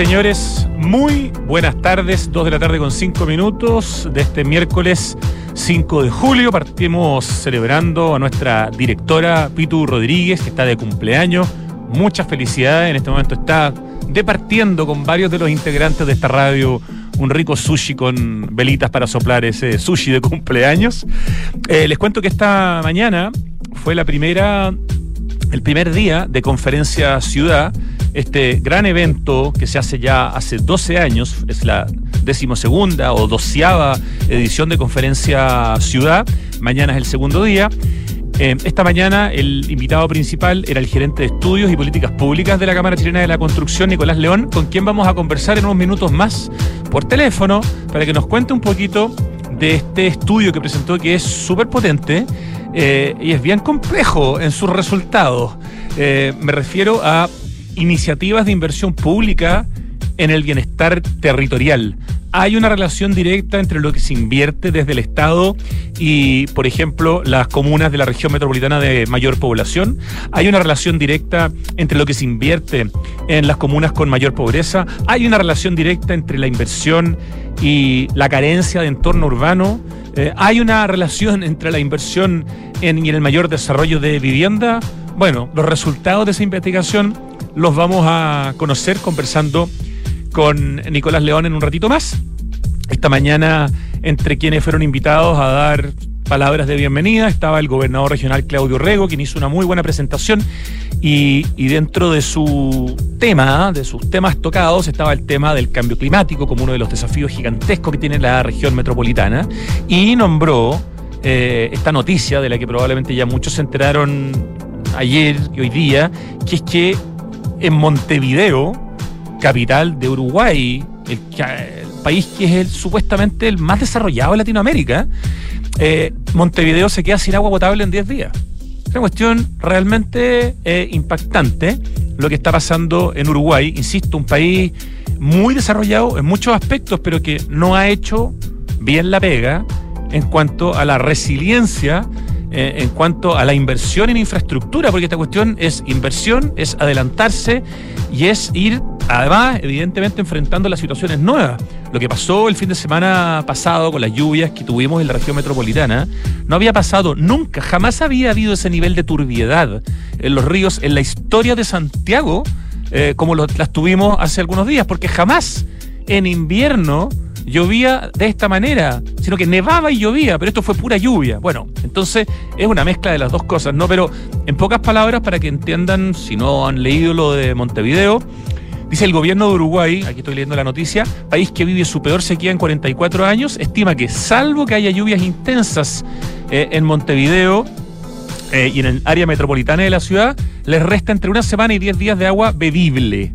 Señores, muy buenas tardes, 2 de la tarde con 5 minutos de este miércoles 5 de julio. Partimos celebrando a nuestra directora Pitu Rodríguez, que está de cumpleaños. Muchas felicidades, en este momento está departiendo con varios de los integrantes de esta radio un rico sushi con velitas para soplar ese sushi de cumpleaños. Eh, les cuento que esta mañana fue la primera, el primer día de conferencia ciudad este gran evento que se hace ya hace 12 años, es la decimosegunda o doceava edición de Conferencia Ciudad, mañana es el segundo día. Eh, esta mañana el invitado principal era el gerente de estudios y políticas públicas de la Cámara Chilena de la Construcción, Nicolás León, con quien vamos a conversar en unos minutos más por teléfono para que nos cuente un poquito de este estudio que presentó que es súper potente eh, y es bien complejo en sus resultados. Eh, me refiero a iniciativas de inversión pública en el bienestar territorial. Hay una relación directa entre lo que se invierte desde el Estado y, por ejemplo, las comunas de la región metropolitana de mayor población. Hay una relación directa entre lo que se invierte en las comunas con mayor pobreza. Hay una relación directa entre la inversión y la carencia de entorno urbano. Eh, hay una relación entre la inversión en, y el mayor desarrollo de vivienda. Bueno, los resultados de esa investigación los vamos a conocer conversando con Nicolás León en un ratito más. Esta mañana, entre quienes fueron invitados a dar palabras de bienvenida, estaba el gobernador regional Claudio Rego, quien hizo una muy buena presentación y, dentro de su tema, de sus temas tocados, estaba el tema del cambio climático como uno de los desafíos gigantescos que tiene la región metropolitana y nombró eh, esta noticia de la que probablemente ya muchos se enteraron ayer y hoy día, que es que en Montevideo, capital de Uruguay, el, país que es el, supuestamente el más desarrollado de Latinoamérica, eh, Montevideo se queda sin agua potable en 10 días. Es una cuestión realmente eh, impactante lo que está pasando en Uruguay. Insisto, un país muy desarrollado en muchos aspectos, pero que no ha hecho bien la pega en cuanto a la resiliencia eh, en cuanto a la inversión en infraestructura, porque esta cuestión es inversión, es adelantarse y es ir, además, evidentemente, enfrentando las situaciones nuevas. Lo que pasó el fin de semana pasado con las lluvias que tuvimos en la región metropolitana, no había pasado nunca, jamás había habido ese nivel de turbiedad en los ríos en la historia de Santiago, eh, como las tuvimos hace algunos días, porque jamás en invierno llovía de esta manera, sino que nevaba y llovía, pero esto fue pura lluvia. Bueno, entonces es una mezcla de las dos cosas, ¿no? Pero en pocas palabras, para que entiendan, si no han leído lo de Montevideo, Dice el gobierno de Uruguay, aquí estoy leyendo la noticia, país que vive su peor sequía en 44 años, estima que salvo que haya lluvias intensas eh, en Montevideo eh, y en el área metropolitana de la ciudad, les resta entre una semana y 10 días de agua bebible,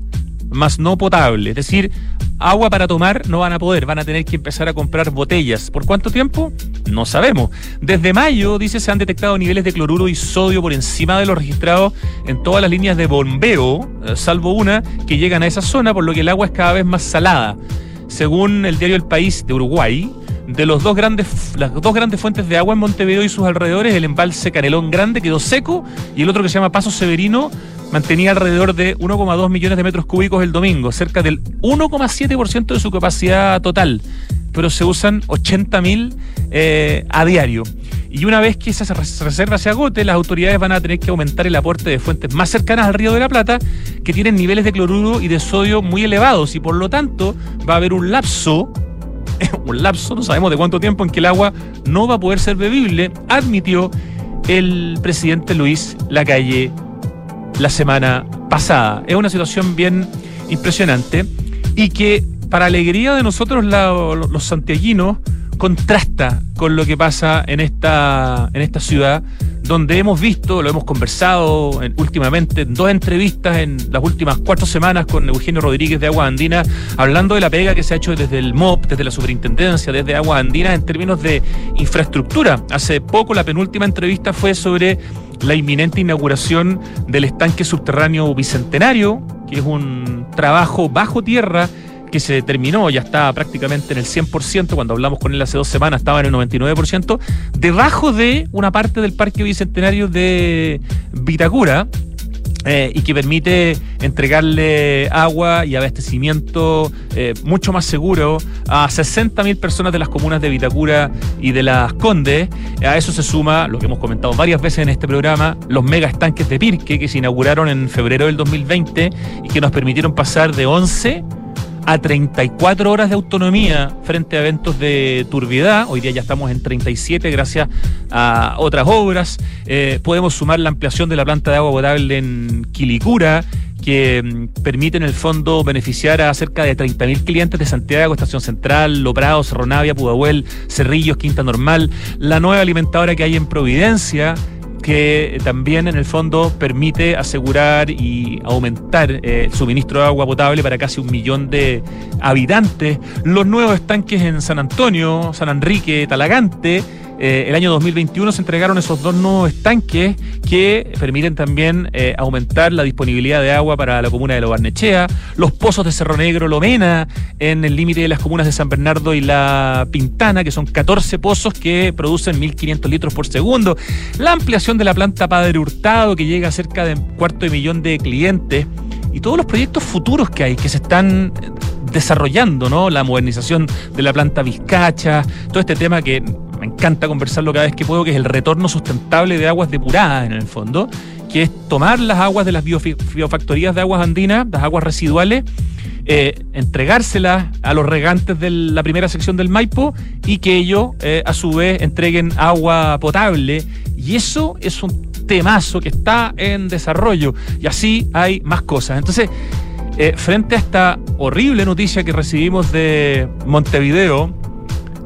más no potable. Es decir, agua para tomar no van a poder, van a tener que empezar a comprar botellas. ¿Por cuánto tiempo? No sabemos. Desde mayo, dice, se han detectado niveles de cloruro y sodio por encima de los registrados en todas las líneas de bombeo, eh, salvo una que llegan a esa zona, por lo que el agua es cada vez más salada. Según el diario El País de Uruguay, de los dos grandes, las dos grandes fuentes de agua en Montevideo y sus alrededores, el embalse Canelón Grande quedó seco y el otro que se llama Paso Severino mantenía alrededor de 1,2 millones de metros cúbicos el domingo, cerca del 1,7% de su capacidad total, pero se usan 80.000 eh, a diario. Y una vez que esa reserva se agote, las autoridades van a tener que aumentar el aporte de fuentes más cercanas al río de la Plata, que tienen niveles de cloruro y de sodio muy elevados, y por lo tanto va a haber un lapso un lapso, no sabemos de cuánto tiempo, en que el agua no va a poder ser bebible, admitió el presidente Luis Lacalle la semana pasada. Es una situación bien impresionante y que para alegría de nosotros los santiaguinos contrasta con lo que pasa en esta, en esta ciudad donde hemos visto, lo hemos conversado últimamente en dos entrevistas en las últimas cuatro semanas con Eugenio Rodríguez de Agua Andina, hablando de la pega que se ha hecho desde el MOP, desde la superintendencia, desde Agua Andina en términos de infraestructura. Hace poco la penúltima entrevista fue sobre la inminente inauguración del estanque subterráneo bicentenario, que es un trabajo bajo tierra que se terminó, ya está prácticamente en el 100%, cuando hablamos con él hace dos semanas estaba en el 99%, debajo de una parte del Parque Bicentenario de Vitacura, eh, y que permite entregarle agua y abastecimiento eh, mucho más seguro a 60.000 personas de las comunas de Vitacura y de las Condes. A eso se suma, lo que hemos comentado varias veces en este programa, los mega estanques de Pirque que se inauguraron en febrero del 2020 y que nos permitieron pasar de 11 a 34 horas de autonomía frente a eventos de turbiedad. Hoy día ya estamos en 37 gracias a otras obras. Eh, podemos sumar la ampliación de la planta de agua potable en Quilicura que mm, permite en el fondo beneficiar a cerca de 30.000 clientes de Santiago, Estación Central, Loprado, Cerro Navia, Pudahuel, Cerrillos, Quinta Normal, la nueva alimentadora que hay en Providencia, que también en el fondo permite asegurar y aumentar eh, el suministro de agua potable para casi un millón de habitantes. Los nuevos estanques en San Antonio, San Enrique, Talagante eh, el año 2021 se entregaron esos dos nuevos estanques que permiten también eh, aumentar la disponibilidad de agua para la comuna de Lo Barnechea, los pozos de Cerro Negro, Lomena, en el límite de las comunas de San Bernardo y La Pintana, que son 14 pozos que producen 1.500 litros por segundo, la ampliación de la planta Padre Hurtado, que llega a cerca de un cuarto de millón de clientes, y todos los proyectos futuros que hay, que se están desarrollando, ¿no? La modernización de la planta Vizcacha, todo este tema que me encanta conversarlo cada vez que puedo, que es el retorno sustentable de aguas depuradas en el fondo, que es tomar las aguas de las biofactorías de aguas andinas, las aguas residuales, eh, entregárselas a los regantes de la primera sección del Maipo y que ellos eh, a su vez entreguen agua potable. Y eso es un temazo que está en desarrollo. Y así hay más cosas. Entonces, eh, frente a esta horrible noticia que recibimos de Montevideo,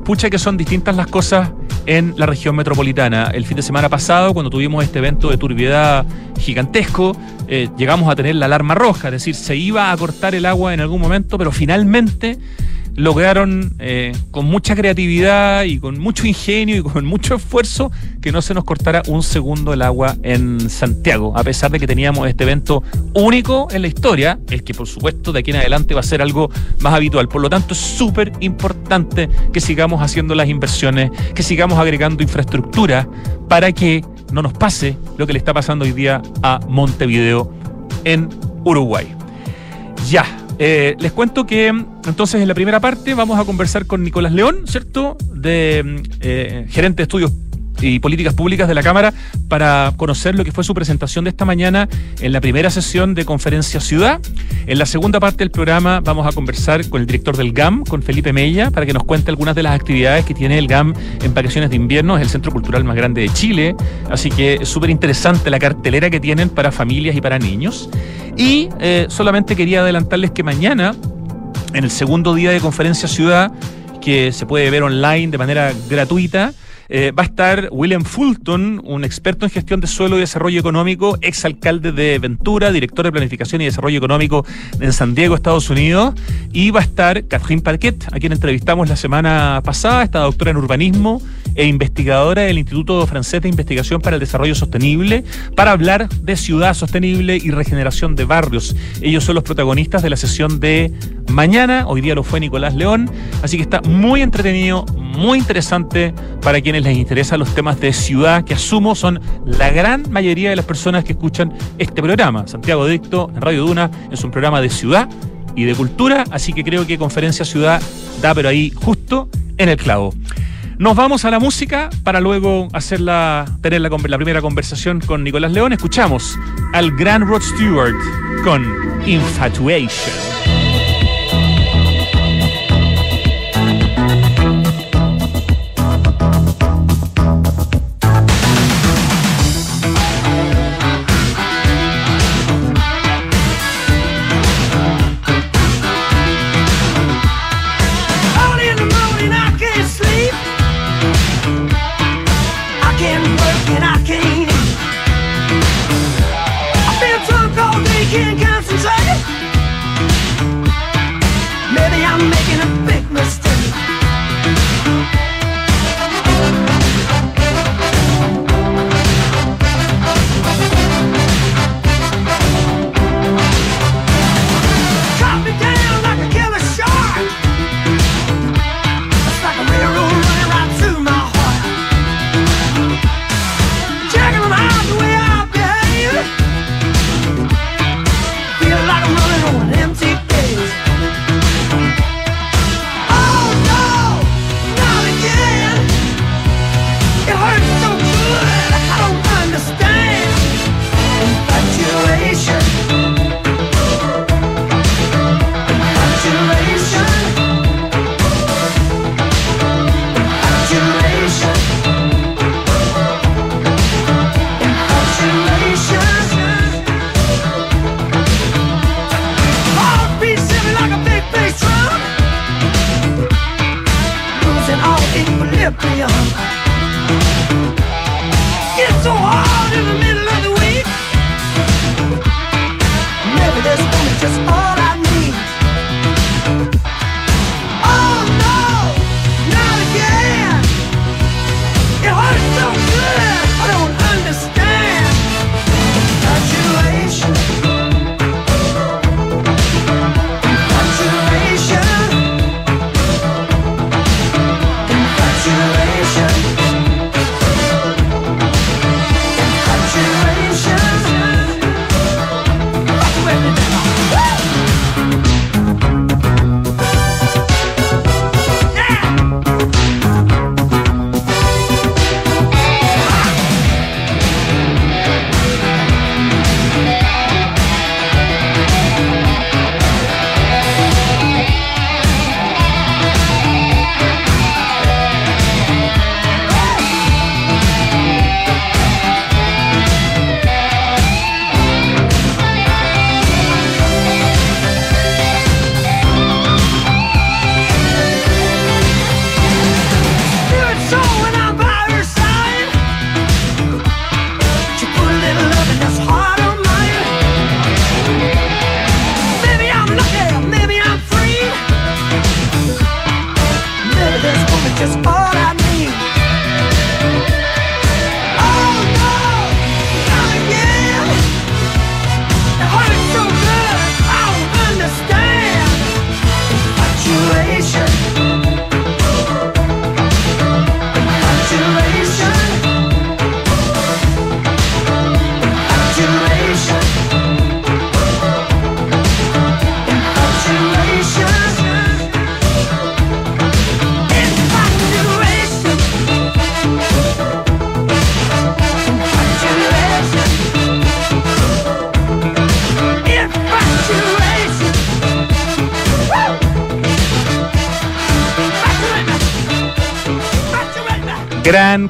pucha que son distintas las cosas en la región metropolitana. El fin de semana pasado, cuando tuvimos este evento de turbiedad gigantesco, eh, llegamos a tener la alarma roja, es decir, se iba a cortar el agua en algún momento, pero finalmente lograron eh, con mucha creatividad y con mucho ingenio y con mucho esfuerzo que no se nos cortara un segundo el agua en Santiago, a pesar de que teníamos este evento único en la historia, el que por supuesto de aquí en adelante va a ser algo más habitual. Por lo tanto, es súper importante que sigamos haciendo las inversiones, que sigamos agregando infraestructura para que no nos pase lo que le está pasando hoy día a Montevideo en Uruguay. Ya, eh, les cuento que entonces en la primera parte vamos a conversar con Nicolás León, ¿cierto? De eh, gerente de estudios y políticas públicas de la Cámara para conocer lo que fue su presentación de esta mañana en la primera sesión de Conferencia Ciudad. En la segunda parte del programa vamos a conversar con el director del GAM, con Felipe Mella, para que nos cuente algunas de las actividades que tiene el GAM en vacaciones de invierno. Es el centro cultural más grande de Chile, así que es súper interesante la cartelera que tienen para familias y para niños. Y eh, solamente quería adelantarles que mañana, en el segundo día de Conferencia Ciudad, que se puede ver online de manera gratuita, eh, va a estar William Fulton, un experto en gestión de suelo y desarrollo económico, exalcalde de Ventura, director de planificación y desarrollo económico en San Diego, Estados Unidos. Y va a estar Catherine Parquet, a quien entrevistamos la semana pasada, esta doctora en urbanismo e investigadora del Instituto Francés de Investigación para el Desarrollo Sostenible, para hablar de ciudad sostenible y regeneración de barrios. Ellos son los protagonistas de la sesión de mañana. Hoy día lo fue Nicolás León. Así que está muy entretenido, muy interesante para quienes les interesan los temas de ciudad, que asumo son la gran mayoría de las personas que escuchan este programa. Santiago Dicto en Radio Duna es un programa de ciudad y de cultura, así que creo que Conferencia Ciudad da pero ahí justo en el clavo. Nos vamos a la música para luego tener la, la primera conversación con Nicolás León. Escuchamos al gran Rod Stewart con Infatuation.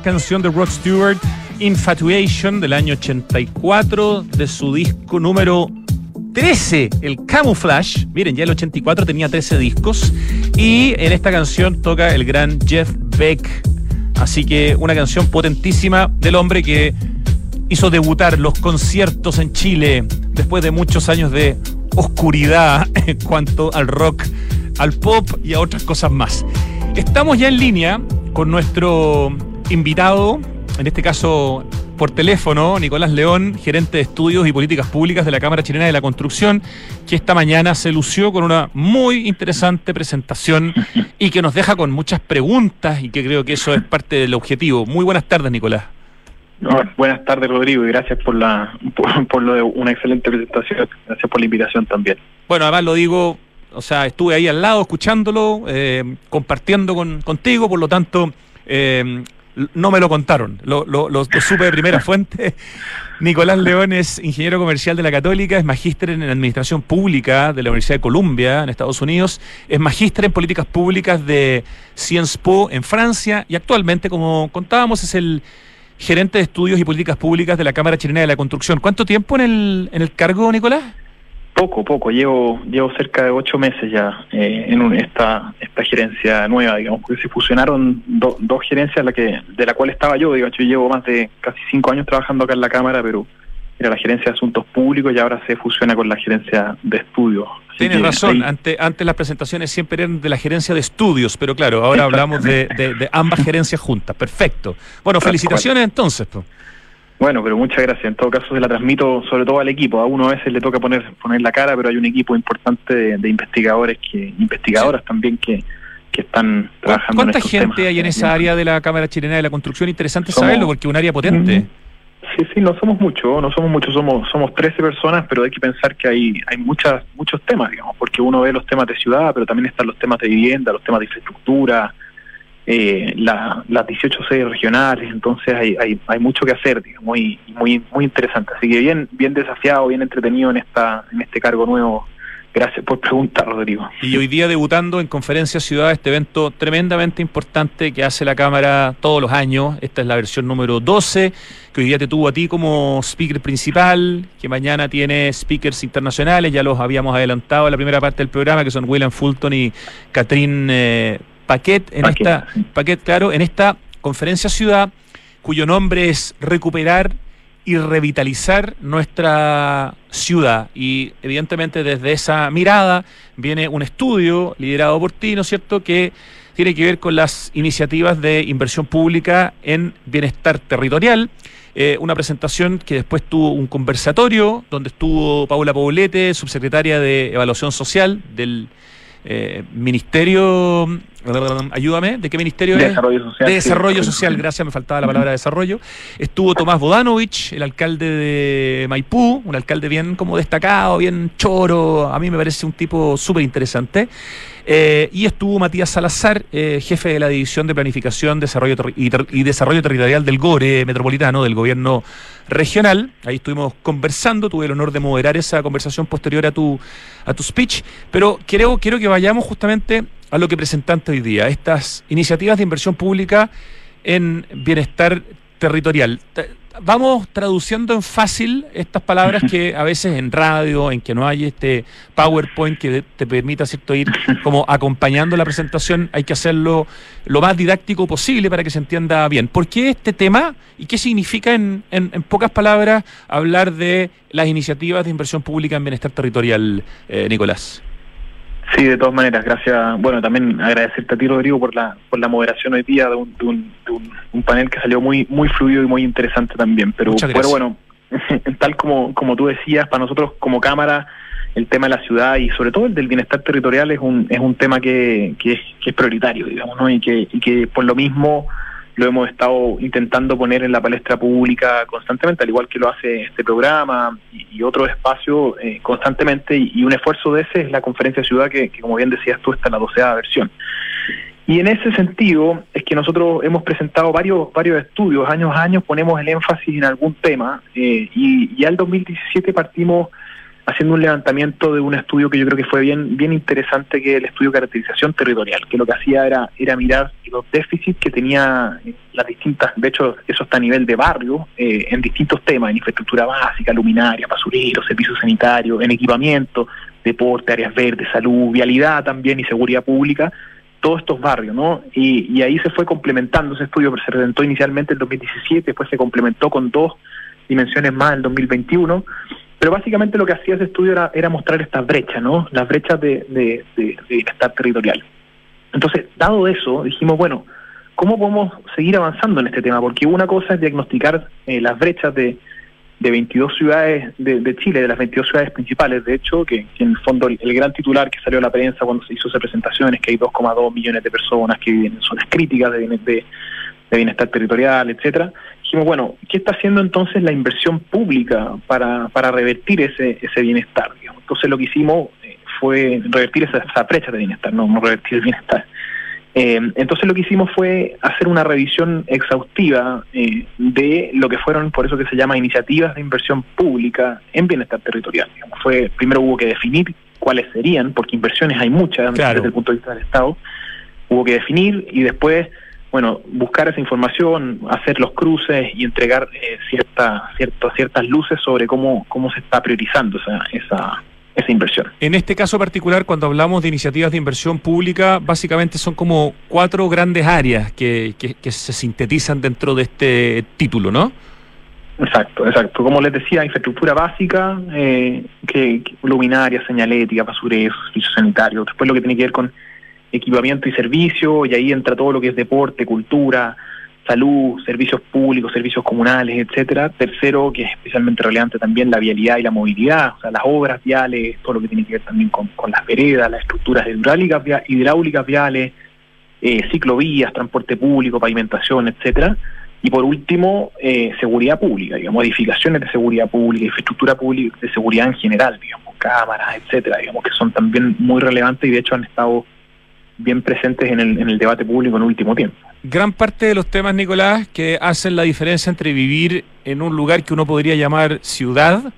Canción de Rod Stewart, Infatuation, del año 84, de su disco número 13, el Camouflage. Miren, ya el 84 tenía 13 discos. Y en esta canción toca el gran Jeff Beck. Así que una canción potentísima del hombre que hizo debutar los conciertos en Chile después de muchos años de oscuridad en cuanto al rock, al pop y a otras cosas más. Estamos ya en línea con nuestro invitado, en este caso por teléfono, Nicolás León, gerente de estudios y políticas públicas de la Cámara Chilena de la Construcción, que esta mañana se lució con una muy interesante presentación y que nos deja con muchas preguntas y que creo que eso es parte del objetivo. Muy buenas tardes, Nicolás. buenas tardes, Rodrigo, y gracias por, la, por, lo de una excelente presentación. Gracias por la invitación también. Bueno, además lo digo, o sea, estuve ahí al lado escuchándolo, eh, compartiendo con, contigo, por lo tanto, eh, no me lo contaron, lo, lo, supe de primera fuente. Nicolás León es ingeniero comercial de la Católica, es magíster en Administración Pública de la Universidad de Columbia en Estados Unidos, es magíster en Políticas Públicas de Sciences Po en Francia y actualmente, como contábamos, es el gerente de Estudios y Políticas Públicas de la Cámara Chilena de la Construcción. ¿Cuánto tiempo en el, en el cargo, Nicolás? Poco, poco. Llevo llevo cerca de ocho meses ya eh, en esta esta gerencia nueva, digamos, porque se fusionaron dos gerencias, la que de la cual estaba yo. Digamos, yo llevo más de casi cinco años trabajando acá en la Cámara, pero era la gerencia de asuntos públicos y ahora se fusiona con la gerencia de estudios. Tienes razón, antes, antes las presentaciones siempre eran de la gerencia de estudios, pero claro, ahora hablamos de, de, ambas gerencias juntas. Perfecto. Bueno, felicitaciones entonces. Pues. Bueno, pero muchas gracias. En todo caso, se la transmito sobre todo al equipo. A uno a veces le toca poner poner la cara, pero hay un equipo importante de, investigadores, que investigadoras también que, que están trabajando. ¿Cuánta gente hay en esa área de la Cámara Chilena de la Construcción? Interesante saberlo, porque es un área potente. Sí, sí, no somos muchos, no somos muchos, somos somos 13 personas, pero hay que pensar que hay hay muchas muchos temas, digamos, porque uno ve los temas de ciudad, pero también están los temas de vivienda, los temas de infraestructura, eh, la, las 18 sedes regionales, entonces hay, hay, hay mucho que hacer, digamos, muy, muy, muy interesante. Así que bien, bien desafiado, bien entretenido en esta, en este cargo nuevo. Gracias por preguntar, Rodrigo. Y hoy día debutando en Conferencia Ciudad, este evento tremendamente importante que hace la Cámara todos los años. Esta es la versión número 12, que hoy día te tuvo a ti como speaker principal, que mañana tiene speakers internacionales, ya los habíamos adelantado en la primera parte del programa, que son William Fulton y Catherine eh, Paquet, en esta, Paquet, claro, en esta conferencia ciudad, cuyo nombre es Recuperar y revitalizar nuestra ciudad. Y evidentemente desde esa mirada viene un estudio liderado por ti, ¿no es cierto?, que tiene que ver con las iniciativas de inversión pública en bienestar territorial. Eh, una presentación que después tuvo un conversatorio donde estuvo Paula Poblete, subsecretaria de Evaluación Social del eh, Ministerio, ayúdame, ¿de qué ministerio es? Desarrollo Social. De Desarrollo Social, gracias, me faltaba la palabra desarrollo. Estuvo Tomás Bodanovich, el alcalde de Maipú, un alcalde bien como destacado, bien choro, a mí me parece un tipo súper interesante. Eh, y estuvo Matías Salazar, eh, jefe de la División de Planificación Desarrollo y, Desarrollo Territorial del GORE Metropolitano, del Gobierno Regional. Ahí estuvimos conversando, tuve el honor de moderar esa conversación posterior a tu, a tu speech, pero quiero, quiero que vayamos justamente a lo que presentaste hoy día, estas iniciativas de inversión pública en bienestar territorial vamos traduciendo en fácil estas palabras que a veces en radio, en que no hay este PowerPoint que te permita cierto ir como acompañando la presentación, hay que hacerlo lo más didáctico posible para que se entienda bien. ¿Por qué este tema y qué significa en, en, pocas palabras hablar de las iniciativas de inversión pública en bienestar territorial, eh, Nicolás? Sí, de todas maneras, gracias. Bueno, también agradecerte a ti, Rodrigo, por la, por la moderación hoy día de un, de un, un, panel que salió muy muy fluido y muy interesante también. Pero, pero bueno, tal como, como tú decías, para nosotros como Cámara, el tema de la ciudad y sobre todo el del bienestar territorial es un, es un tema que, que, es, que es prioritario, digamos, ¿no? Y que, y que por lo mismo lo hemos estado intentando poner en la palestra pública constantemente, al igual que lo hace este programa y, otros espacios eh, constantemente, y, un esfuerzo de ese es la conferencia ciudad que, como bien decías tú, está en la doceava versión. Y en ese sentido es que nosotros hemos presentado varios varios estudios, años a años ponemos el énfasis en algún tema, eh, y ya el 2017 partimos haciendo un levantamiento de un estudio que yo creo que fue bien bien interesante, que es el estudio de caracterización territorial, que lo que hacía era, era mirar los déficits que tenía eh, las distintas, de hecho eso está a nivel de barrio, eh, en distintos temas, en infraestructura básica, luminaria, basureros, servicios sanitarios, en equipamiento, deporte, áreas verdes, salud, vialidad también y seguridad pública, todos estos barrios, ¿no? Y, y ahí se fue complementando ese estudio, se presentó inicialmente en 2017, después se complementó con dos dimensiones más en 2021 pero básicamente lo que hacía ese estudio era, era mostrar estas brechas, ¿no? Las brechas de, de, de, bienestar territorial. Entonces, dado eso, dijimos, bueno, ¿cómo podemos seguir avanzando en este tema? Porque una cosa es diagnosticar eh, las brechas de, de 22 ciudades de, Chile, de las 22 ciudades principales, de hecho, que, en el fondo el, gran titular que salió a la prensa cuando se hizo esa presentación es que hay 2,2 millones de personas que viven en zonas críticas de, de bienestar territorial, etcétera. Dijimos, bueno, ¿qué está haciendo entonces la inversión pública para, para revertir ese, ese bienestar? Entonces lo que hicimos eh, fue revertir esa, esa, brecha de bienestar, no, no revertir el bienestar. Eh, entonces lo que hicimos fue hacer una revisión exhaustiva eh, de lo que fueron, por eso que se llama iniciativas de inversión pública en bienestar territorial. Fue primero hubo que definir cuáles serían, porque inversiones hay muchas desde el punto de vista del Estado. Hubo que definir y después bueno, buscar esa información, hacer los cruces y entregar eh, cierta, ciertas luces sobre cómo, cómo se está priorizando esa, esa, esa inversión. En este caso particular, cuando hablamos de iniciativas de inversión pública, básicamente son como cuatro grandes áreas que, que, se sintetizan dentro de este título, ¿no? Exacto, exacto. Como les decía, infraestructura básica, eh, que, luminaria, señalética, basurero, servicios sanitarios. Después lo que tiene que ver con equipamiento y servicio, y ahí entra todo lo que es deporte, cultura, salud, servicios públicos, servicios comunales, etcétera. Tercero, que es especialmente relevante también la vialidad y la movilidad, o sea, las obras viales, todo lo que tiene que ver también con, las veredas, las estructuras hidráulicas, hidráulicas viales, eh, ciclovías, transporte público, pavimentación, etcétera. Y por último, eh, seguridad pública, digamos, edificaciones de seguridad pública, infraestructura pública de seguridad en general, digamos, cámaras, etcétera, digamos, que son también muy relevantes y de hecho han estado bien presentes en el, en el debate público en último tiempo. Gran parte de los temas, Nicolás, que hacen la diferencia entre vivir en un lugar que uno podría llamar ciudad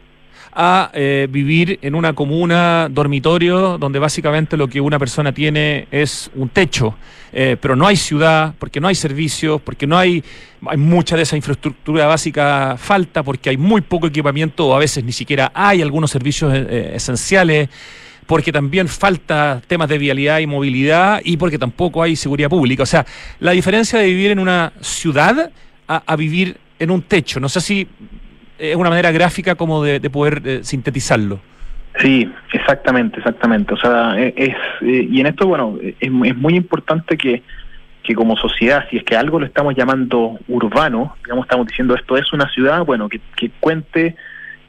a eh, vivir en una comuna dormitorio donde básicamente lo que una persona tiene es un techo, eh, pero no hay ciudad, porque no hay servicios, porque no hay, hay mucha de esa infraestructura básica falta, porque hay muy poco equipamiento o a veces ni siquiera hay algunos servicios eh, esenciales porque también falta temas de vialidad y movilidad y porque tampoco hay seguridad pública. O sea, la diferencia de vivir en una ciudad a, vivir en un techo. No sé si es una manera gráfica como de, poder eh, sintetizarlo. Sí, exactamente, exactamente. O sea, e, es, eh, y en esto, bueno, es, muy importante que, que como sociedad, si es que algo lo estamos llamando urbano, digamos, estamos diciendo esto es una ciudad, bueno, que, que cuente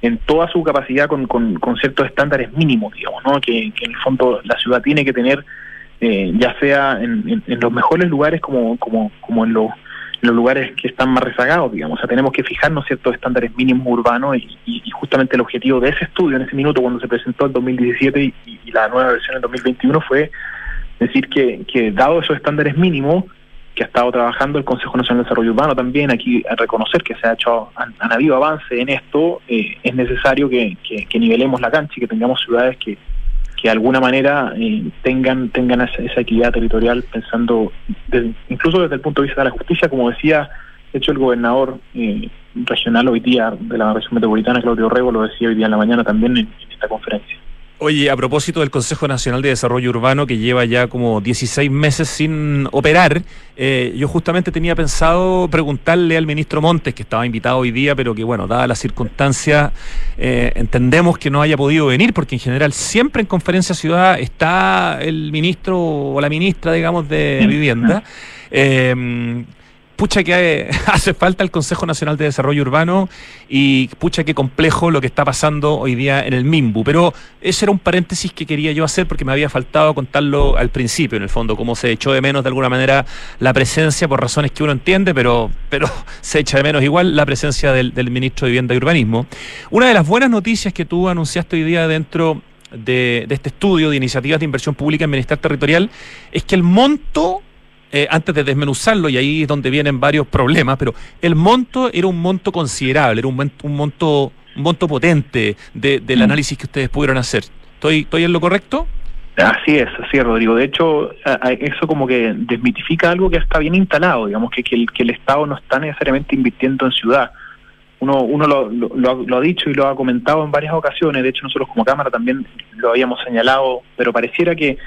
en toda su capacidad con, con, ciertos estándares mínimos, digamos, ¿no? Que, en el fondo la ciudad tiene que tener, eh, ya sea en, en, los mejores lugares como, como, como en, los, en lugares que están más rezagados, digamos. O sea, tenemos que fijarnos ciertos estándares mínimos urbanos y, y, justamente el objetivo de ese estudio en ese minuto cuando se presentó en 2017 y, y la nueva versión en 2021 fue decir que, que dado esos estándares mínimos, que ha estado trabajando el Consejo Nacional de Desarrollo Urbano también, aquí a reconocer que se ha hecho, han, habido avance en esto, eh, es necesario que, que, nivelemos la cancha y que tengamos ciudades que, que de alguna manera eh, tengan tengan esa, equidad territorial, pensando incluso desde el punto de vista de la justicia, como decía, de hecho el gobernador eh, regional hoy día de la región metropolitana, Claudio Rego, lo decía hoy día en la mañana también en esta conferencia. Oye, a propósito del Consejo Nacional de Desarrollo Urbano, que lleva ya como 16 meses sin operar, eh, yo justamente tenía pensado preguntarle al ministro Montes, que estaba invitado hoy día, pero que bueno, dadas las circunstancias, eh, entendemos que no haya podido venir, porque en general siempre en Conferencia Ciudad está el ministro o la ministra, digamos, de Vivienda. Eh, pucha que hace falta el Consejo Nacional de Desarrollo Urbano y pucha que complejo lo que está pasando hoy día en el MIMBU. Pero ese era un paréntesis que quería yo hacer porque me había faltado contarlo al principio, en el fondo, cómo se echó de menos de alguna manera la presencia, por razones que uno entiende, pero, pero se echa de menos igual la presencia del, ministro de Vivienda y Urbanismo. Una de las buenas noticias que tú anunciaste hoy día dentro de, de, este estudio de iniciativas de inversión pública en bienestar territorial es que el monto eh, antes de desmenuzarlo, y ahí es donde vienen varios problemas, pero el monto era un monto considerable, era un, un monto un monto potente del mm. análisis que ustedes pudieron hacer. ¿Estoy, ¿Estoy en lo correcto? Así es, así es, Rodrigo. De hecho, eso como que desmitifica algo que está bien instalado, digamos, que, que, el, que el Estado no está necesariamente invirtiendo en ciudad. Uno, uno lo, lo, lo, ha dicho y lo ha comentado en varias ocasiones, de hecho nosotros como Cámara también lo habíamos señalado, pero pareciera que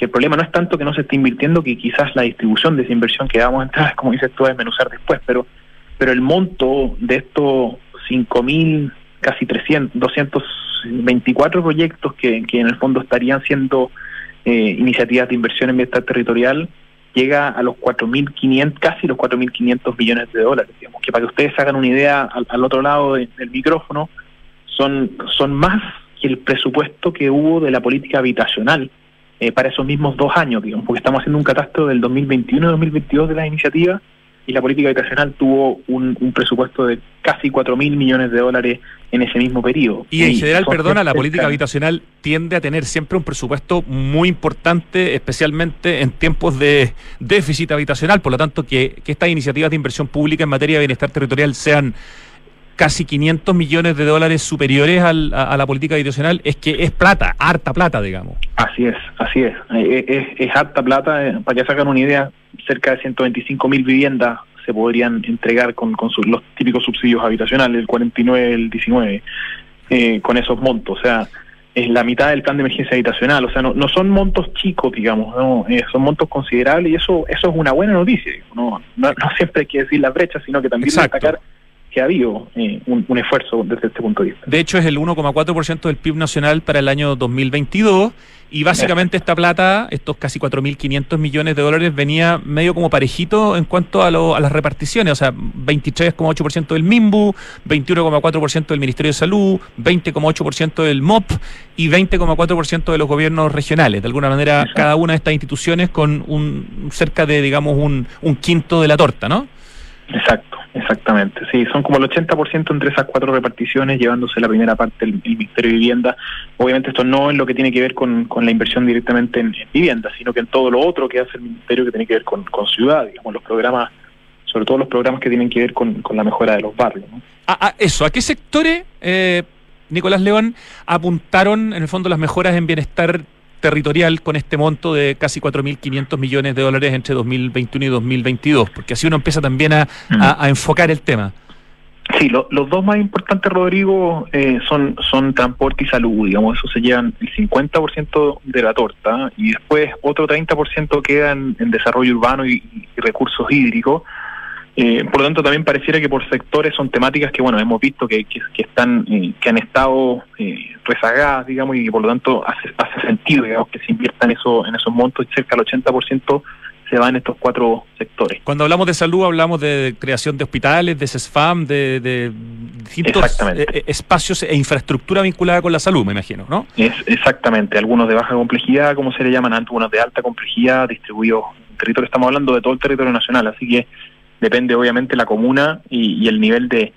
que el problema no es tanto que no se esté invirtiendo, que quizás la distribución de esa inversión que vamos a entrar, como dices tú, a desmenuzar después, pero, pero el monto de estos 5.000, casi 300, 224 proyectos que, que en el fondo estarían siendo eh, iniciativas de inversión en bienestar territorial, llega a los 4.500, casi los 4.500 millones de dólares. Digamos, que para que ustedes hagan una idea al, otro lado del micrófono, son, son más que el presupuesto que hubo de la política habitacional eh, para esos mismos dos años, digamos, porque estamos haciendo un catastro del 2021 y 2022 de la iniciativa y la política habitacional tuvo un, presupuesto de casi 4 mil millones de dólares en ese mismo periodo. Y en general, perdona, la política habitacional tiende a tener siempre un presupuesto muy importante, especialmente en tiempos de déficit habitacional, por lo tanto, que, que estas iniciativas de inversión pública en materia de bienestar territorial sean casi 500 millones de dólares superiores a, la política habitacional, es que es plata, harta plata, digamos. Así es, así es. Eh, es, es harta plata. Eh, para que se hagan una idea, cerca de 125 mil viviendas se podrían entregar con, con los típicos subsidios habitacionales, el 49, el 19, eh, con esos montos. O sea, es la mitad del plan de emergencia habitacional. O sea, no, no son montos chicos, digamos, no, son montos considerables y eso eso es una buena noticia. No, no, siempre hay que decir la brecha, sino que también destacar que ha habido eh, un, esfuerzo desde este punto de vista. De hecho, es el 1,4% del PIB nacional para el año 2022 y básicamente esta plata, estos casi 4.500 millones de dólares, venía medio como parejito en cuanto a, a las reparticiones, o sea, 23,8% del MIMBU, 21,4% del Ministerio de Salud, 20,8% del MOP y 20,4% de los gobiernos regionales. De alguna manera, cada una de estas instituciones con un cerca de, digamos, un, un quinto de la torta, ¿no? Exacto, exactamente. Sí, son como el 80% entre esas cuatro reparticiones, llevándose la primera parte del Ministerio de Vivienda. Obviamente esto no es lo que tiene que ver con, con la inversión directamente en, vivienda, sino que en todo lo otro que hace el Ministerio que tiene que ver con, con ciudad, digamos, los programas, sobre todo los programas que tienen que ver con, con la mejora de los barrios. ¿no? Ah, eso, ¿a qué sectores, eh, Nicolás León, apuntaron en el fondo las mejoras en bienestar territorial con este monto de casi 4.500 millones de dólares entre 2021 y 2022, porque así uno empieza también a, enfocar el tema. Sí, los dos más importantes, Rodrigo, eh, son, son transporte y salud, digamos, eso se llevan el 50% de la torta y después otro 30% queda en, desarrollo urbano y, recursos hídricos. Eh, por lo tanto, también pareciera que por sectores son temáticas que, bueno, hemos visto que, que, están, eh, que han estado rezagadas, digamos, y por lo tanto hace, hace sentido, digamos, que se inviertan eso, en esos montos y cerca del 80% se va en estos cuatro sectores. Cuando hablamos de salud hablamos de creación de hospitales, de CESFAM, de, distintos eh, eh, espacios e infraestructura vinculada con la salud, me imagino, ¿no? Es, exactamente, algunos de baja complejidad, como se le llaman, algunos de alta complejidad, distribuidos en territorio, estamos hablando de todo el territorio nacional, así que depende obviamente la comuna y, el nivel de,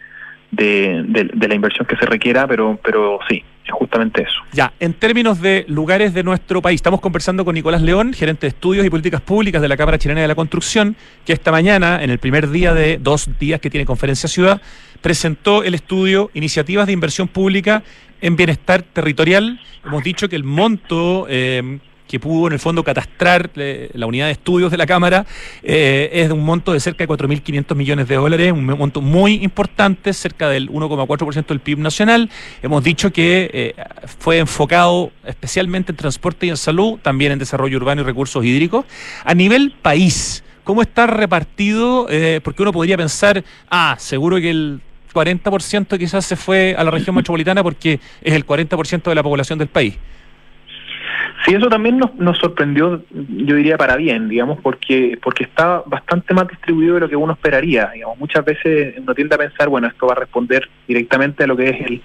de, la inversión que se requiera, pero, pero sí, es justamente eso. Ya, en términos de lugares de nuestro país, estamos conversando con Nicolás León, gerente de estudios y políticas públicas de la Cámara Chilena de la Construcción, que esta mañana, en el primer día de dos días que tiene Conferencia Ciudad, presentó el estudio Iniciativas de Inversión Pública en Bienestar Territorial. Hemos dicho que el monto eh, que pudo en el fondo catastrar eh, la unidad de estudios de la Cámara, eh, es de un monto de cerca de 4.500 millones de dólares, un monto muy importante, cerca del 1,4% del PIB nacional. Hemos dicho que eh, fue enfocado especialmente en transporte y en salud, también en desarrollo urbano y recursos hídricos. A nivel país, ¿cómo está repartido? porque uno podría pensar, ah, seguro que el 40% quizás se fue a la región metropolitana porque es el 40% de la población del país. Sí, eso también nos, nos sorprendió, yo diría para bien, digamos, porque porque está bastante más distribuido de lo que uno esperaría. Digamos, muchas veces uno tiende a pensar, bueno, esto va a responder directamente a lo que es el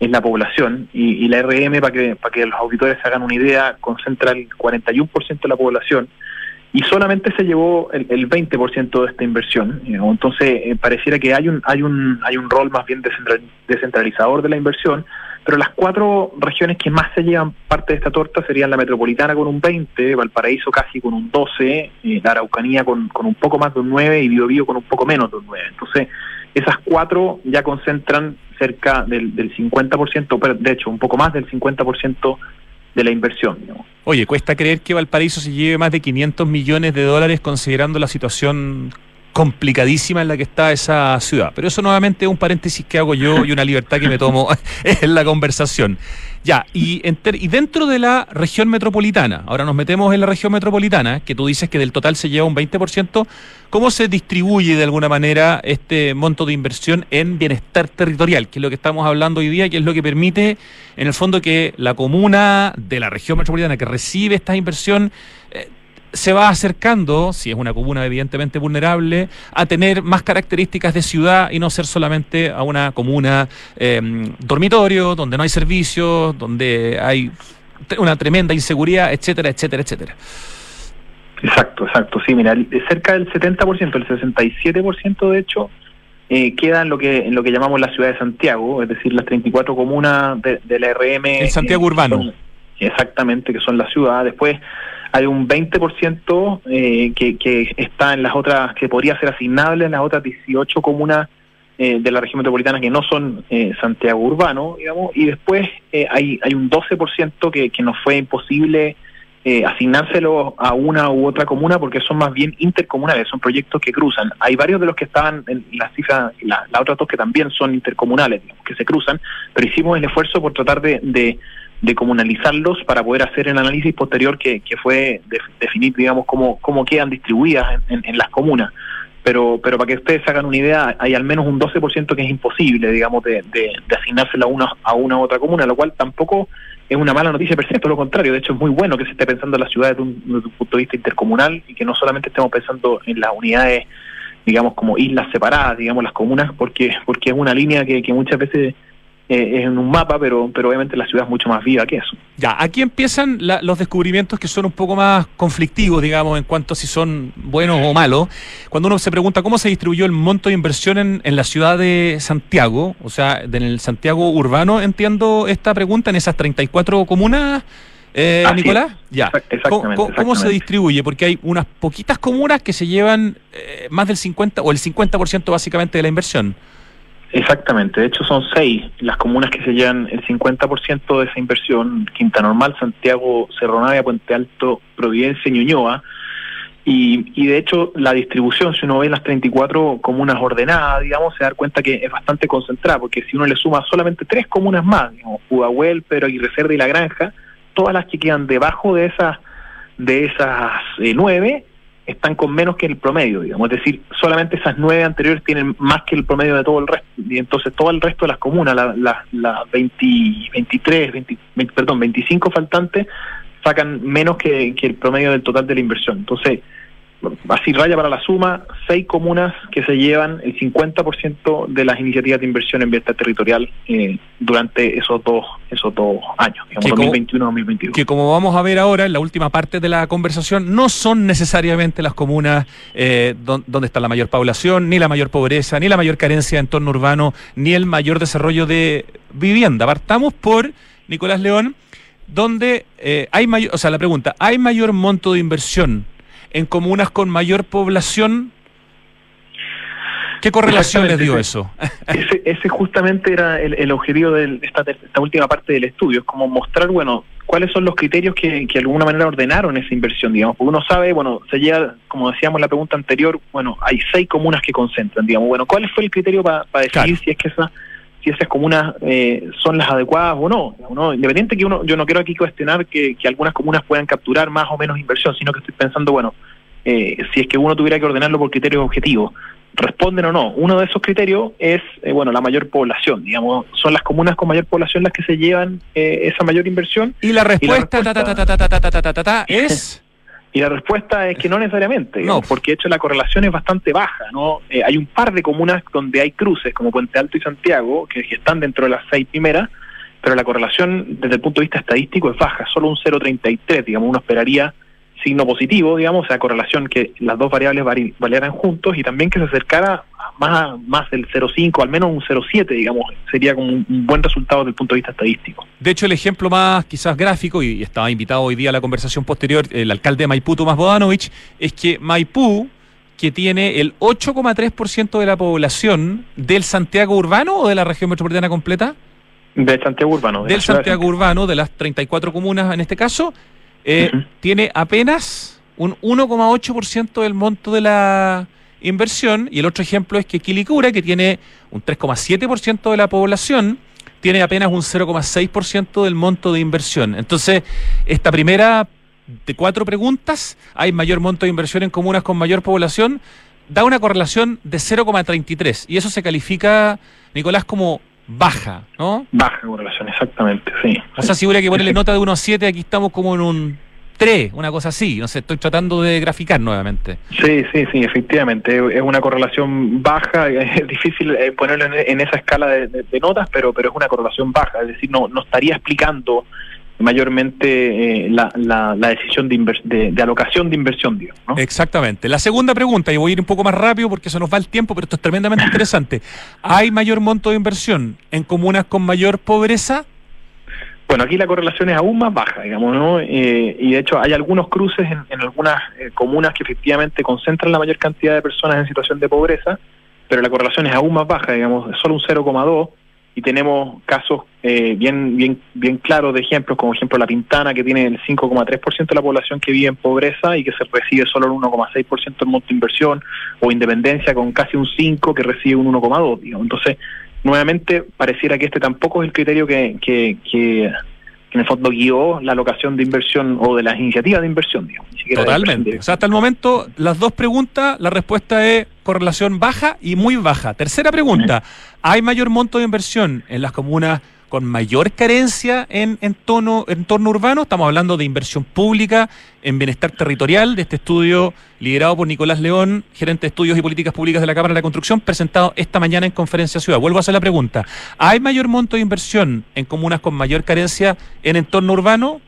es la población y, la RM para que para que los auditores hagan una idea concentra el 41% de la población y solamente se llevó el, el 20% de esta inversión. Entonces eh, pareciera que hay un hay un hay un rol más bien descentralizador de la inversión pero las cuatro regiones que más se llevan parte de esta torta serían la metropolitana con un 20, Valparaíso casi con un 12, eh, la Araucanía con, con un poco más de un 9 y Biobío con un poco menos de un 9. Entonces, esas cuatro ya concentran cerca del, del 50%, pero de hecho un poco más del 50% de la inversión. Oye, cuesta creer que Valparaíso se lleve más de 500 millones de dólares considerando la situación complicadísima en la que está esa ciudad. Pero eso nuevamente es un paréntesis que hago yo y una libertad que me tomo en la conversación. Ya, y, y dentro de la región metropolitana, ahora nos metemos en la región metropolitana, que tú dices que del total se lleva un 20%, ¿cómo se distribuye de alguna manera este monto de inversión en bienestar territorial, que es lo que estamos hablando hoy día, que es lo que permite, en el fondo, que la comuna de la región metropolitana que recibe esta inversión eh, se va acercando, si es una comuna evidentemente vulnerable, a tener más características de ciudad y no ser solamente a una comuna em, dormitorio, donde no hay servicios, donde hay una tremenda inseguridad, etcétera, etcétera, etcétera. Exacto, exacto. Sí, mira, cerca del 70%, el 67% de hecho, eh, queda en lo que en lo que llamamos la ciudad de Santiago, es decir, las 34 comunas de, la RM. El Santiago urbano. exactamente, que son la ciudad. Después hay un 20% eh, que, que está en las otras, que podría ser asignable en las otras 18 comunas eh, de la región metropolitana que no son eh, Santiago Urbano, digamos, y después eh, hay, hay un 12% que, que nos fue imposible asignárselo a una u otra comuna porque son más bien intercomunales, son proyectos que cruzan. Hay varios de los que estaban en las cifras, la, la otra dos que también son intercomunales, que se cruzan, pero hicimos el esfuerzo por tratar de de comunalizarlos para poder hacer el análisis posterior que, que fue definir, digamos, cómo, cómo quedan distribuidas en, las comunas. Pero, pero para que ustedes hagan una idea, hay al menos un 12% que es imposible, digamos, de, de, asignárselo a una, a una u otra comuna, lo cual tampoco es una mala noticia per se, todo lo contrario, de hecho es muy bueno que se esté pensando en la ciudad desde un, desde un punto de vista intercomunal y que no solamente estemos pensando en las unidades, digamos, como islas separadas, digamos, las comunas, porque, porque es una línea que, que muchas veces eh, es en un mapa, pero, pero obviamente la ciudad es mucho más viva que eso. Ya, aquí empiezan los descubrimientos que son un poco más conflictivos, digamos, en cuanto a si son buenos o malos. Cuando uno se pregunta cómo se distribuyó el monto de inversión en, en la ciudad de Santiago, o sea, en el Santiago urbano, entiendo esta pregunta, en esas 34 comunas. Eh, Nicolás, ya. Exactamente, ¿Cómo, se distribuye? Porque hay unas poquitas comunas que se llevan eh, más del 50 o el 50% básicamente de la inversión. Exactamente, de hecho son seis las comunas que se llevan el 50% de esa inversión, Quinta Normal, Santiago, Cerro Navia, Puente Alto, Providencia Ñuñoa. Y, y, de hecho la distribución, si uno ve las 34 comunas ordenadas, digamos, se da cuenta que es bastante concentrada, porque si uno le suma solamente tres comunas más, digamos, Pudahuel, Pedro Aguirre Cerda y La Granja, todas las que quedan debajo de esas de esas eh, nueve están con menos que el promedio, digamos, es decir, solamente esas nueve anteriores tienen más que el promedio de todo el resto, y entonces todo el resto de las comunas, las la, la 23, 20, perdón, 25 faltantes, sacan menos que, que el promedio del total de la inversión. Entonces, así raya para la suma, seis comunas que se llevan el 50% de las iniciativas de inversión en bienestar territorial eh, durante esos dos esos dos años, digamos, 2021-2022. Que como vamos a ver ahora en la última parte de la conversación, no son necesariamente las comunas eh, donde está la mayor población, ni la mayor pobreza, ni la mayor carencia de entorno urbano, ni el mayor desarrollo de vivienda. Partamos por Nicolás León, donde eh, hay mayor, o sea, la pregunta, ¿hay mayor monto de inversión en comunas con mayor población. ¿Qué correlación les dio eso? Ese, ese justamente era el, objetivo de esta, esta, última parte del estudio, es como mostrar, bueno, cuáles son los criterios que, que de alguna manera ordenaron esa inversión, digamos, porque uno sabe, bueno, se llega, como decíamos en la pregunta anterior, bueno, hay seis comunas que concentran, digamos, bueno, ¿cuál fue el criterio para decidir si es que esa si esas comunas eh, son las adecuadas o no, no. Independiente que uno, yo no quiero aquí cuestionar que, algunas comunas puedan capturar más o menos inversión, sino que estoy pensando, bueno, eh, si es que uno tuviera que ordenarlo por criterios objetivos, responden o no. Uno de esos criterios es, eh, bueno, la mayor población, digamos, son las comunas con mayor población las que se llevan esa mayor inversión. Y la respuesta, es... Y la respuesta es que no necesariamente, no. porque de hecho la correlación es bastante baja. no eh, Hay un par de comunas donde hay cruces, como Puente Alto y Santiago, que, están dentro de las seis primeras, pero la correlación desde el punto de vista estadístico es baja, solo un 0,33, digamos, uno esperaría signo positivo, digamos, o sea, correlación que las dos variables variaran juntos y también que se acercara más, más del 0,5, al menos un 0,7, digamos, sería como un, buen resultado desde el punto de vista estadístico. De hecho, el ejemplo más quizás gráfico, y estaba invitado hoy día a la conversación posterior el alcalde de Maipú, Tomás Bodanovich, es que Maipú, que tiene el 8,3% de la población del Santiago urbano o de la región metropolitana completa? Del Santiago urbano. del Santiago urbano, de las 34 comunas en este caso, eh, tiene apenas un 1,8% del monto de la inversión. Y el otro ejemplo es que Quilicura, que tiene un 3,7% de la población, tiene apenas un 0,6% del monto de inversión. Entonces, esta primera de cuatro preguntas, hay mayor monto de inversión en comunas con mayor población, da una correlación de 0,33. Y eso se califica, Nicolás, como baja, ¿no? Baja correlación, exactamente, sí. O sea, si hubiera que ponerle nota de 1 a 7, aquí estamos como en un 3, una cosa así. No sé, estoy tratando de graficar nuevamente. Sí, sí, sí, efectivamente. Es una correlación baja, es difícil eh, ponerlo en, esa escala de, notas, pero, pero es una correlación baja. Es decir, no, no estaría explicando mayormente eh, la, la, decisión de, de, alocación de inversión, digamos. Exactamente. La segunda pregunta, y voy a ir un poco más rápido porque se nos va el tiempo, pero esto es tremendamente interesante. ¿Hay mayor monto de inversión en comunas con mayor pobreza? Bueno, aquí la correlación es aún más baja, digamos, ¿no? Eh, y de hecho hay algunos cruces en, algunas eh, comunas que efectivamente concentran la mayor cantidad de personas en situación de pobreza, pero la correlación es aún más baja, digamos, solo un 0,2 y tenemos casos eh, bien bien bien claros de ejemplos, como ejemplo La Pintana, que tiene el 5,3% de la población que vive en pobreza y que se recibe solo el 1,6% en monto de inversión, o Independencia con casi un 5% que recibe un 1,2%. Digamos. Entonces, nuevamente, pareciera que este tampoco es el criterio que, que, que en el fondo guió la alocación de inversión o de las iniciativas de inversión, digamos. Totalmente. O sea, hasta el momento, las dos preguntas, la respuesta es correlación baja y muy baja. Tercera pregunta, ¿hay mayor monto de inversión en las comunas con mayor carencia en entorno, urbano. Estamos hablando de inversión pública en bienestar territorial, de este estudio liderado por Nicolás León, gerente de estudios y políticas públicas de la Cámara de la Construcción, presentado esta mañana en Conferencia Ciudad. Vuelvo a hacer la pregunta. ¿Hay mayor monto de inversión en comunas con mayor carencia en entorno urbano?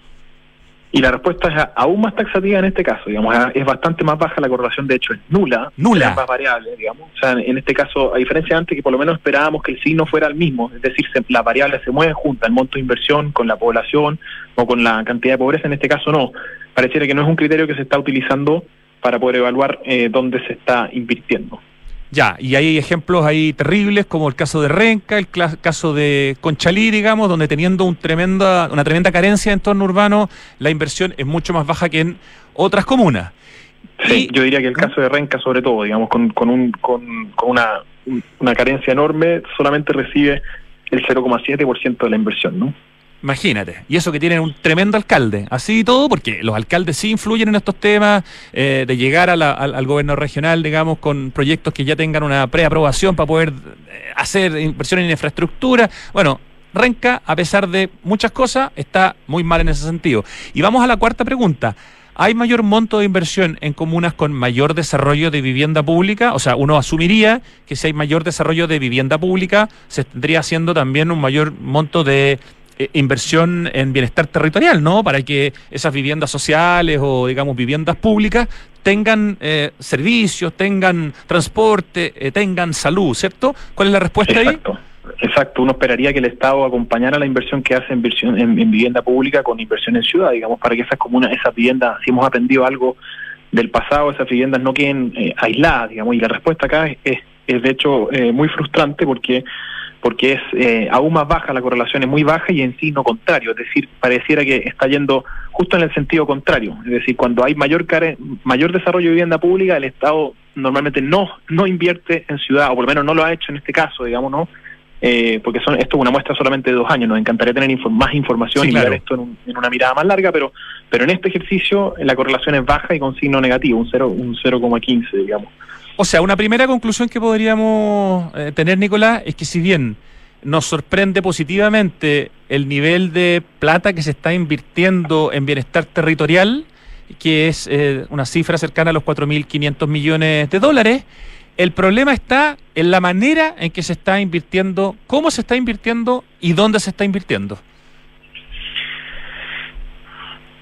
Y la respuesta es aún más taxativa en este caso, digamos, es bastante más baja la correlación, de hecho es nula, nula, es más variable, digamos. O sea, en este caso, a diferencia de antes que por lo menos esperábamos que el signo fuera el mismo, es decir, las variables se mueven juntas, el monto de inversión con la población o con la cantidad de pobreza, en este caso no. Pareciera que no es un criterio que se está utilizando para poder evaluar eh, dónde se está invirtiendo. Ya, y hay ejemplos ahí terribles como el caso de Renca, el caso de Conchalí, digamos, donde teniendo un tremenda, una tremenda carencia en entorno urbano, la inversión es mucho más baja que en otras comunas. Sí, yo diría que el caso de Renca, sobre todo, digamos, con, con, un, con, una, una carencia enorme, solamente recibe el 0,7% de la inversión, ¿no? Imagínate. Y eso que tienen un tremendo alcalde. Así y todo, porque los alcaldes sí influyen en estos temas eh, de llegar al, gobierno regional, digamos, con proyectos que ya tengan una preaprobación para poder eh, hacer inversiones en infraestructura. Bueno, Renca, a pesar de muchas cosas, está muy mal en ese sentido. Y vamos a la cuarta pregunta. ¿Hay mayor monto de inversión en comunas con mayor desarrollo de vivienda pública? O sea, uno asumiría que si hay mayor desarrollo de vivienda pública, se tendría haciendo también un mayor monto de eh, inversión en bienestar territorial, ¿no? Para que esas viviendas sociales o, digamos, viviendas públicas tengan eh, servicios, tengan transporte, eh, tengan salud, ¿cierto? ¿Cuál es la respuesta Exacto. ahí? Exacto, uno esperaría que el Estado acompañara la inversión que hace en, en, vivienda pública con inversión en ciudad, digamos, para que esas comunas, esas viviendas, si hemos aprendido algo del pasado, esas viviendas no queden aisladas, digamos, y la respuesta acá es, es, de hecho muy frustrante porque porque es eh, aún más baja, la correlación es muy baja y en sí no contrario, es decir, pareciera que está yendo justo en el sentido contrario, es decir, cuando hay mayor mayor desarrollo de vivienda pública, el Estado normalmente no no invierte en ciudad, o por lo menos no lo ha hecho en este caso, digamos, ¿no? Eh, porque son, esto es una muestra solamente de dos años, nos encantaría tener más información y ver esto en, una mirada más larga, pero pero en este ejercicio la correlación es baja y con signo negativo, un 0,15, un 0,15 digamos. O sea, una primera conclusión que podríamos eh, tener, Nicolás, es que si bien nos sorprende positivamente el nivel de plata que se está invirtiendo en bienestar territorial, que es eh, una cifra cercana a los 4.500 millones de dólares, el problema está en la manera en que se está invirtiendo, cómo se está invirtiendo y dónde se está invirtiendo.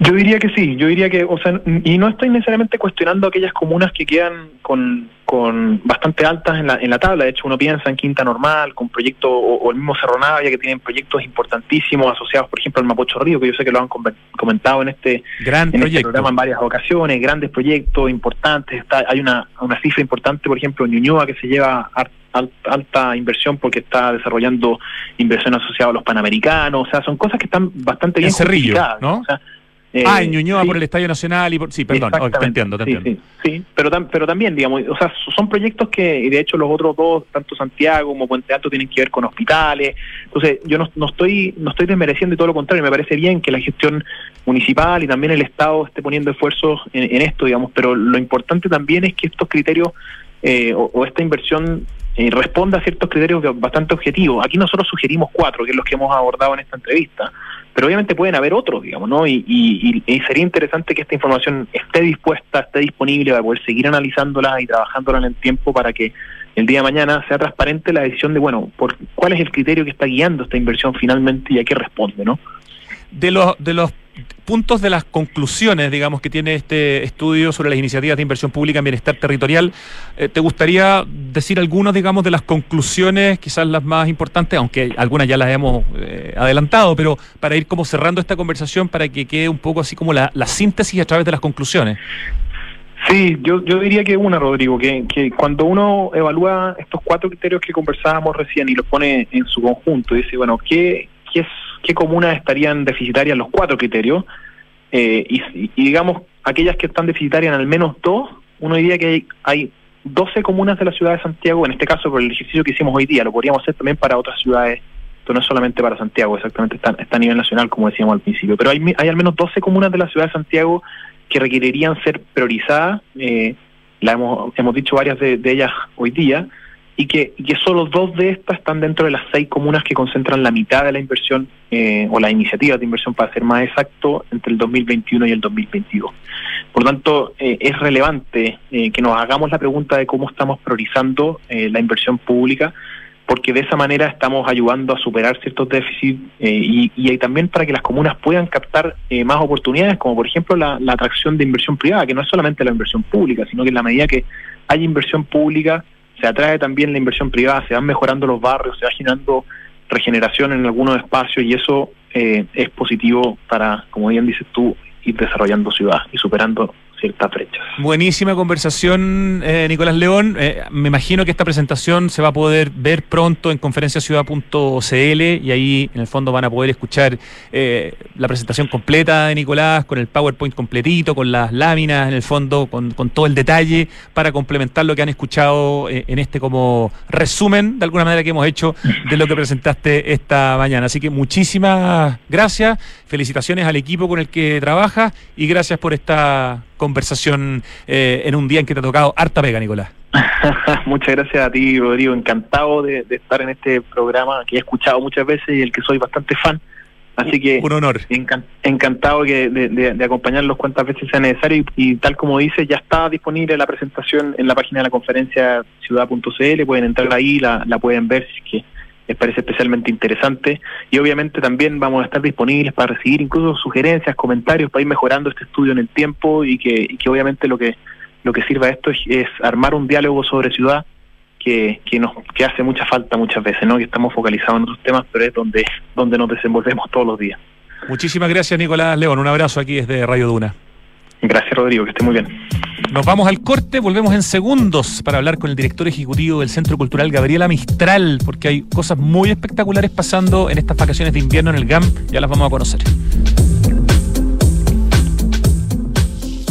Yo diría que sí, yo diría que, o sea, y no estoy necesariamente cuestionando aquellas comunas que quedan con, con bastante altas en la, en la tabla. De hecho, uno piensa en Quinta Normal, con proyectos, o, el mismo Cerro Navia, que tienen proyectos importantísimos asociados, por ejemplo, al Mapocho Río, que yo sé que lo han comentado en este, Gran en este programa en varias ocasiones, grandes proyectos importantes. Está, hay una, una cifra importante, por ejemplo, en Ñuñoa, que se lleva alta inversión porque está desarrollando inversión asociada a los panamericanos, o sea, son cosas que están bastante bien Cerrillo, ¿no? O sea, eh, ah, en Ñuñoa por el Estadio Nacional y por... Sí, perdón, te entiendo, te entiendo. Sí, pero, pero también, digamos, o sea, son proyectos que, y de hecho los otros dos, tanto Santiago como Puente Alto, tienen que ver con hospitales. Entonces, yo no, no estoy no estoy desmereciendo y todo lo contrario, me parece bien que la gestión municipal y también el Estado esté poniendo esfuerzos en, esto, digamos, pero lo importante también es que estos criterios eh, o, esta inversión eh, responda a ciertos criterios bastante objetivos. Aquí nosotros sugerimos cuatro, que es los que hemos abordado en esta entrevista pero obviamente pueden haber otros, digamos, ¿no? Y, y, sería interesante que esta información esté dispuesta, esté disponible para poder seguir analizándola y trabajándola en el tiempo para que el día de mañana sea transparente la decisión de, bueno, por, cuál es el criterio que está guiando esta inversión finalmente y a qué responde, ¿no? De los, de los puntos de las conclusiones, digamos, que tiene este estudio sobre las iniciativas de inversión pública en bienestar territorial. Eh, ¿Te gustaría decir algunas, digamos, de las conclusiones, quizás las más importantes, aunque algunas ya las hemos eh, adelantado, pero para ir como cerrando esta conversación para que quede un poco así como la, síntesis a través de las conclusiones? Sí, yo, yo diría que una, Rodrigo, que, que cuando uno evalúa estos cuatro criterios que conversábamos recién y los pone en su conjunto, dice, bueno, ¿qué, qué qué comunas estarían deficitarias los cuatro criterios, eh, y, digamos, aquellas que están deficitarias al menos dos, uno diría que hay, hay 12 comunas de la ciudad de Santiago, en este caso por el ejercicio que hicimos hoy día, lo podríamos hacer también para otras ciudades, esto no es solamente para Santiago, exactamente está, está a nivel nacional, como decíamos al principio, pero hay, hay al menos 12 comunas de la ciudad de Santiago que requerirían ser priorizadas, eh, la hemos, hemos dicho varias de ellas hoy día, y que, que solo dos de estas están dentro de las seis comunas que concentran la mitad de la inversión eh, o la iniciativa de inversión, para ser más exacto, entre el 2021 y el 2022. Por lo tanto, eh, es relevante eh, que nos hagamos la pregunta de cómo estamos priorizando la inversión pública, porque de esa manera estamos ayudando a superar ciertos déficits y, y, también para que las comunas puedan captar más oportunidades, como por ejemplo la, la atracción de inversión privada, que no es solamente la inversión pública, sino que en la medida que hay inversión pública, se atrae también la inversión privada, se van mejorando los barrios, se va generando regeneración en algunos espacios y eso eh, es positivo para, como bien dices tú, ir desarrollando ciudad y superando Buenísima conversación, eh, Nicolás León. Eh, me imagino que esta presentación se va a poder ver pronto en conferenciaciudad.cl y ahí en el fondo van a poder escuchar eh, la presentación completa de Nicolás con el PowerPoint completito, con las láminas en el fondo, con, con todo el detalle para complementar lo que han escuchado en este como resumen de alguna manera que hemos hecho de lo que presentaste esta mañana. Así que muchísimas gracias, felicitaciones al equipo con el que trabaja y gracias por esta conversación eh, en un día en que te ha tocado harta pega, Nicolás. Muchas gracias a ti, Rodrigo. Encantado de, estar en este programa que he escuchado muchas veces y el que soy bastante fan. Así que un honor. encantado de, de, acompañarlos cuantas veces sea necesario y, tal como dice, ya está disponible la presentación en la página de la conferencia ciudad.cl, pueden entrar ahí, la, la pueden ver si es que les parece especialmente interesante y obviamente también vamos a estar disponibles para recibir incluso sugerencias, comentarios para ir mejorando este estudio en el tiempo y que, obviamente lo que lo que sirva esto es, armar un diálogo sobre ciudad que, que nos que hace mucha falta muchas veces, ¿no? Que estamos focalizados en otros temas, pero es donde donde nos desenvolvemos todos los días. Muchísimas gracias, Nicolás León. Un abrazo aquí desde Radio Duna. Gracias, Rodrigo, que esté muy bien. Nos vamos al corte, volvemos en segundos para hablar con el director ejecutivo del Centro Cultural, Gabriela Mistral, porque hay cosas muy espectaculares pasando en estas vacaciones de invierno en el GAM, ya las vamos a conocer.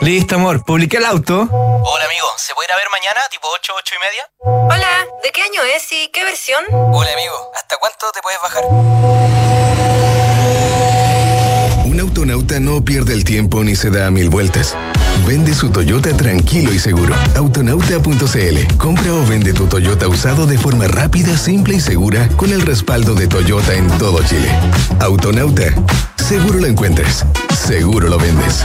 Listo, amor. Publiqué el auto. Hola, amigo. ¿Se puede ir a ver mañana, tipo 8, 8 y media? Hola. ¿De qué año es y qué versión? Hola, amigo. ¿Hasta cuánto te puedes bajar? Un autonauta no pierde el tiempo ni se da mil vueltas. Vende su Toyota tranquilo y seguro. Autonauta.cl. Compra o vende tu Toyota usado de forma rápida, simple y segura con el respaldo de Toyota en todo Chile. Autonauta. Seguro lo encuentras. Seguro lo vendes.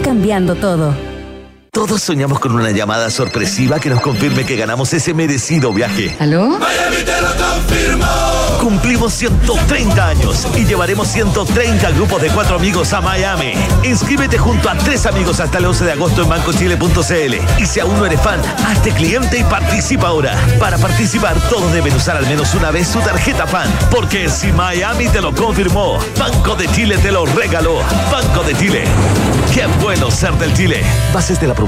cambiando todo. Todos soñamos con una llamada sorpresiva que nos confirme que ganamos ese merecido viaje. ¿Aló? Miami te lo confirmó. Cumplimos 130 años y llevaremos 130 grupos de cuatro amigos a Miami. Inscríbete junto a tres amigos hasta el 11 de agosto en bancochile.cl. Y si aún no eres fan, hazte cliente y participa ahora. Para participar, todos deben usar al menos una vez su tarjeta fan. Porque si Miami te lo confirmó, Banco de Chile te lo regaló. Banco de Chile. Qué bueno ser del Chile. Bases de la promoción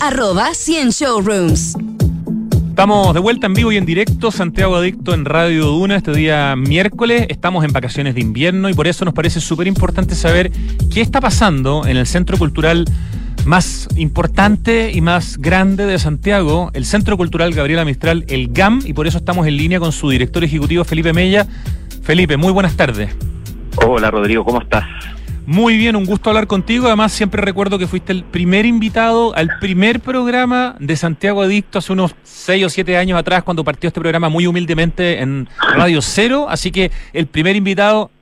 arroba 100 showrooms. Estamos de vuelta en vivo y en directo, Santiago Adicto en Radio Duna, este día miércoles. Estamos en vacaciones de invierno y por eso nos parece súper importante saber qué está pasando en el centro cultural más importante y más grande de Santiago, el Centro Cultural Gabriela Mistral, el GAM, y por eso estamos en línea con su director ejecutivo Felipe Mella. Felipe, muy buenas tardes. Hola Rodrigo, ¿cómo estás? Muy bien, un gusto hablar contigo. Además, siempre recuerdo que fuiste el primer invitado al primer programa de Santiago Adicto hace unos seis o siete años atrás, cuando partió este programa muy humildemente en Radio Cero. Así que el primer invitado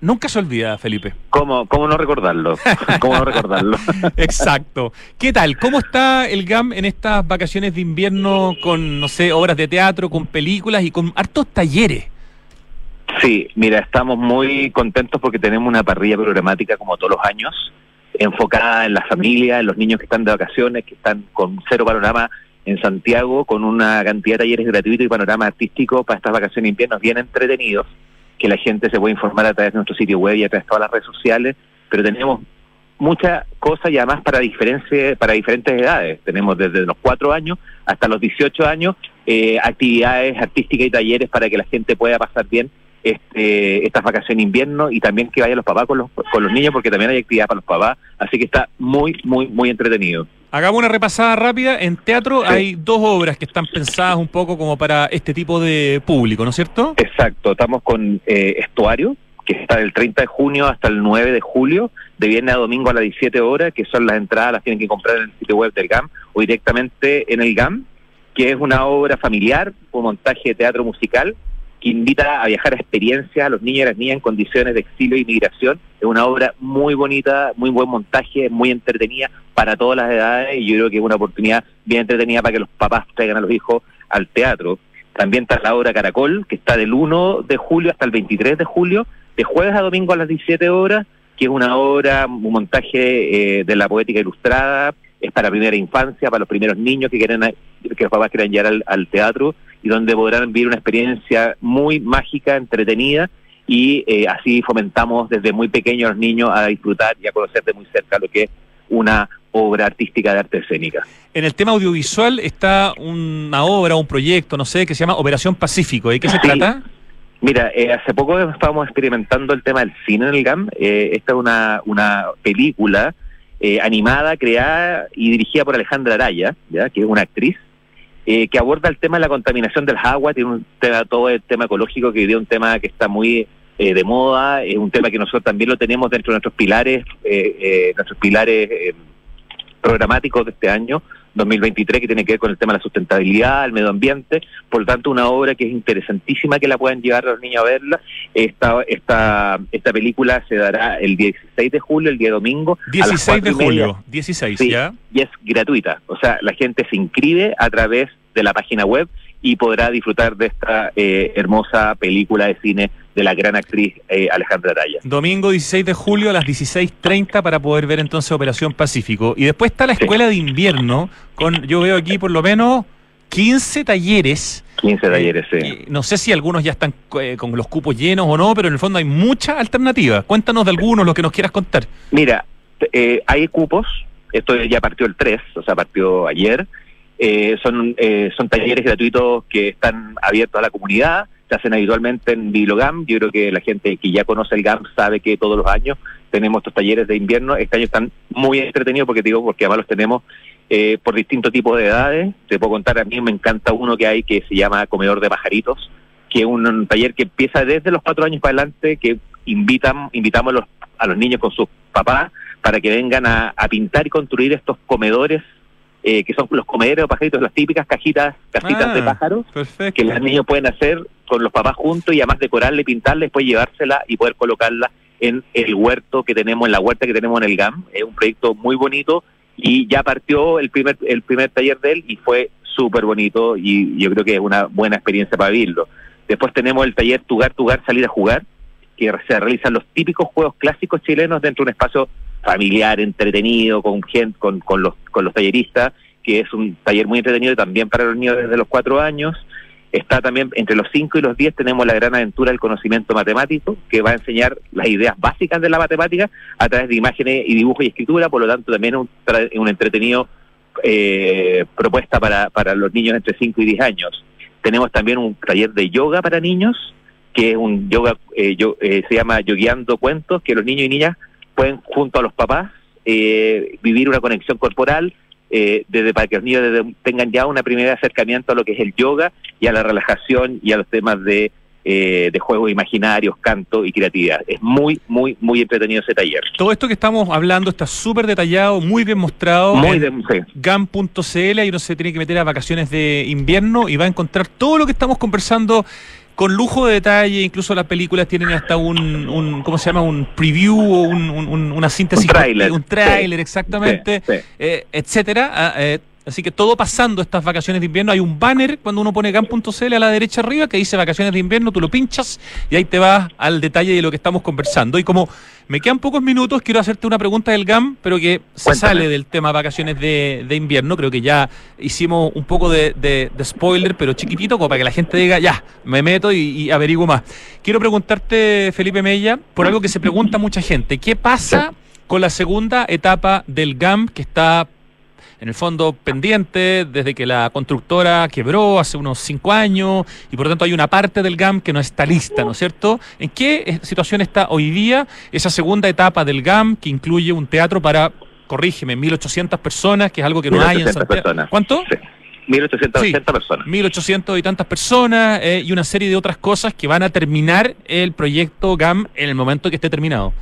nunca se olvida, Felipe. ¿Cómo, cómo no recordarlo? ¿Cómo no recordarlo? Exacto. ¿Qué tal? ¿Cómo está el GAM en estas vacaciones de invierno con, no sé, obras de teatro, con películas y con hartos talleres? Sí, mira, estamos muy contentos porque tenemos una parrilla programática como todos los años, enfocada en la familia, en los niños que están de vacaciones, que están con cero panorama en Santiago, con una cantidad de talleres gratuitos y panorama artístico para estas vacaciones de invierno bien entretenidos, que la gente se puede informar a través de nuestro sitio web y a través de todas las redes sociales, pero tenemos muchas cosas y además para, para diferentes edades. Tenemos desde los cuatro años hasta los 18 años eh, actividades artísticas y talleres para que la gente pueda pasar bien este, estas vacaciones de invierno y también que vayan los papás con los, con los niños porque también hay actividad para los papás, así que está muy, muy, muy entretenido. Hagamos una repasada rápida. En teatro hay dos obras que están pensadas un poco como para este tipo de público, ¿no es cierto? Exacto, estamos con eh, Estuario, que está del 30 de junio hasta el 9 de julio, de viernes a domingo a las 17 horas, que son las entradas, las tienen que comprar en el sitio web del GAM o directamente en el GAM, que es una obra familiar, un montaje de teatro musical invita a viajar a experiencias a los niños y a las niñas en condiciones de exilio y migración. Es una obra muy bonita, muy buen montaje, muy entretenida para todas las edades y yo creo que es una oportunidad bien entretenida para que los papás traigan a los hijos al teatro. También está la obra Caracol, que está del 1 de julio hasta el 23 de julio, de jueves a domingo a las 17 horas, que es una obra, un montaje eh, de la poética ilustrada, es para primera infancia, para los primeros niños que quieren que los papás quieran llegar al teatro y donde podrán vivir una experiencia muy mágica, entretenida y eh, así fomentamos desde muy pequeños a los niños a disfrutar y a conocer de muy cerca lo que es una obra artística de arte escénica. En el tema audiovisual está una obra, un proyecto, no sé, que se llama Operación Pacífico. ¿De qué se trata? Mira, eh, hace poco estábamos experimentando el tema del cine en el GAM. Eh, esta es una, una película animada, creada y dirigida por Alejandra Araya, ¿ya? que es una actriz, eh, que aborda el tema de la contaminación del agua, tiene un tema, todo el tema ecológico que es un tema que está muy eh, de moda, es un tema que nosotros también lo tenemos dentro de nuestros pilares, eh, nuestros pilares programáticos de este año, 2023, que tiene que ver con el tema de la sustentabilidad, el medio ambiente, por lo tanto una obra que es interesantísima que la puedan llevar a los niños a verla. Esta, esta, esta película se dará el 16 de julio, el día domingo. 16 de julio, 16, ¿ya? Y es gratuita, o sea, la gente se inscribe a través de la página web y podrá disfrutar de esta eh, hermosa película de cine de la gran actriz eh, Alejandra Araya. Domingo 16 de julio a las 16.30 para poder ver entonces Operación Pacífico. Y después está la Escuela de Invierno, con yo veo aquí por lo menos 15 talleres. 15 talleres, sí. No sé si algunos ya están eh, con los cupos llenos o no, pero en el fondo hay muchas alternativas. Cuéntanos de algunos, lo que nos quieras contar. Mira, hay cupos, esto ya partió el 3, o sea, partió ayer. Eh, son, eh, son talleres gratuitos que están abiertos a la comunidad, se hacen habitualmente en Bilogam. Yo creo que la gente que ya conoce el GAM sabe que todos los años tenemos estos talleres de invierno. Este año están muy entretenidos porque digo, porque además los tenemos eh, por distintos tipos de edades. Te puedo contar, a mí me encanta uno que hay que se llama Comedor de Pajaritos, que es un, taller que empieza desde los cuatro años para adelante, que invitan, invitamos a los, a los niños con sus papás para que vengan a pintar y construir estos comedores eh, que son los comederos de pajaritos, las típicas cajitas, casitas de ah, pájaros, que los niños pueden hacer con los papás juntos y además decorarle, pintarle, después llevársela y poder colocarla en el huerto que tenemos, en la huerta que tenemos en el GAM. Es un proyecto muy bonito y ya partió el primer, el primer taller de él y fue súper bonito y yo creo que es una buena experiencia para vivirlo. Después tenemos el taller Tugar, Tugar, Salir a Jugar, que se realizan los típicos juegos clásicos chilenos dentro de un espacio familiar, entretenido, con gente, con, con, los, con los talleristas, que es un taller muy entretenido también para los niños desde los cuatro años. Está también entre los cinco y los diez tenemos la gran aventura del conocimiento matemático, que va a enseñar las ideas básicas de la matemática a través de imágenes y dibujo y escritura, por lo tanto también un, un entretenido eh, propuesta para, para los niños entre 5 y 10 años. Tenemos también un taller de yoga para niños, que es un yoga, eh, yo, eh, se llama Yogueando Cuentos, que los niños y niñas pueden, junto a los papás, eh, vivir una conexión corporal, eh, desde para que los niños desde- tengan ya un primer acercamiento a lo que es el yoga y a la relajación y a los temas de, eh, de juegos imaginarios, canto y creatividad. Es muy, muy, muy entretenido ese taller. Todo esto que estamos hablando está súper detallado, muy bien mostrado. Muy en sí. GAM.cl, ahí uno se tiene que meter a vacaciones de invierno y va a encontrar todo lo que estamos conversando con lujo de detalle, incluso las películas tienen hasta un, un ¿cómo se llama? Un preview o un- un- un- una síntesis. Un tráiler, Un tráiler, sí. exactamente, Sí, sí. eh, etcétera. Ah, eh, así que todo pasando estas vacaciones de invierno. Hay un banner cuando uno pone GAM.cl a la derecha arriba que dice vacaciones de invierno, tú lo pinchas y ahí te vas al detalle de lo que estamos conversando. Y como me quedan pocos minutos, quiero hacerte una pregunta del GAM, pero que se Cuéntame. sale del tema vacaciones de, de invierno. Creo que ya hicimos un poco de, de- de spoiler, pero chiquitito, como para que la gente diga, ya, me meto y, y averiguo más. Quiero preguntarte, Felipe Mella, por algo que se pregunta mucha gente. ¿Qué pasa con la segunda etapa del GAM que está en el fondo pendiente desde que la constructora quebró hace unos cinco años y por lo tanto hay una parte del GAM que no está lista, ¿no es cierto? ¿En qué eh, situación está hoy día esa segunda etapa del GAM que incluye un teatro para, corrígeme, 1.800 personas, que es algo que no hay en 1.800 Santiago? personas. ¿Cuánto? Sí. 1880 personas. 1.800 y tantas personas eh, y una serie de otras cosas que van a terminar el proyecto GAM en el momento que esté terminado.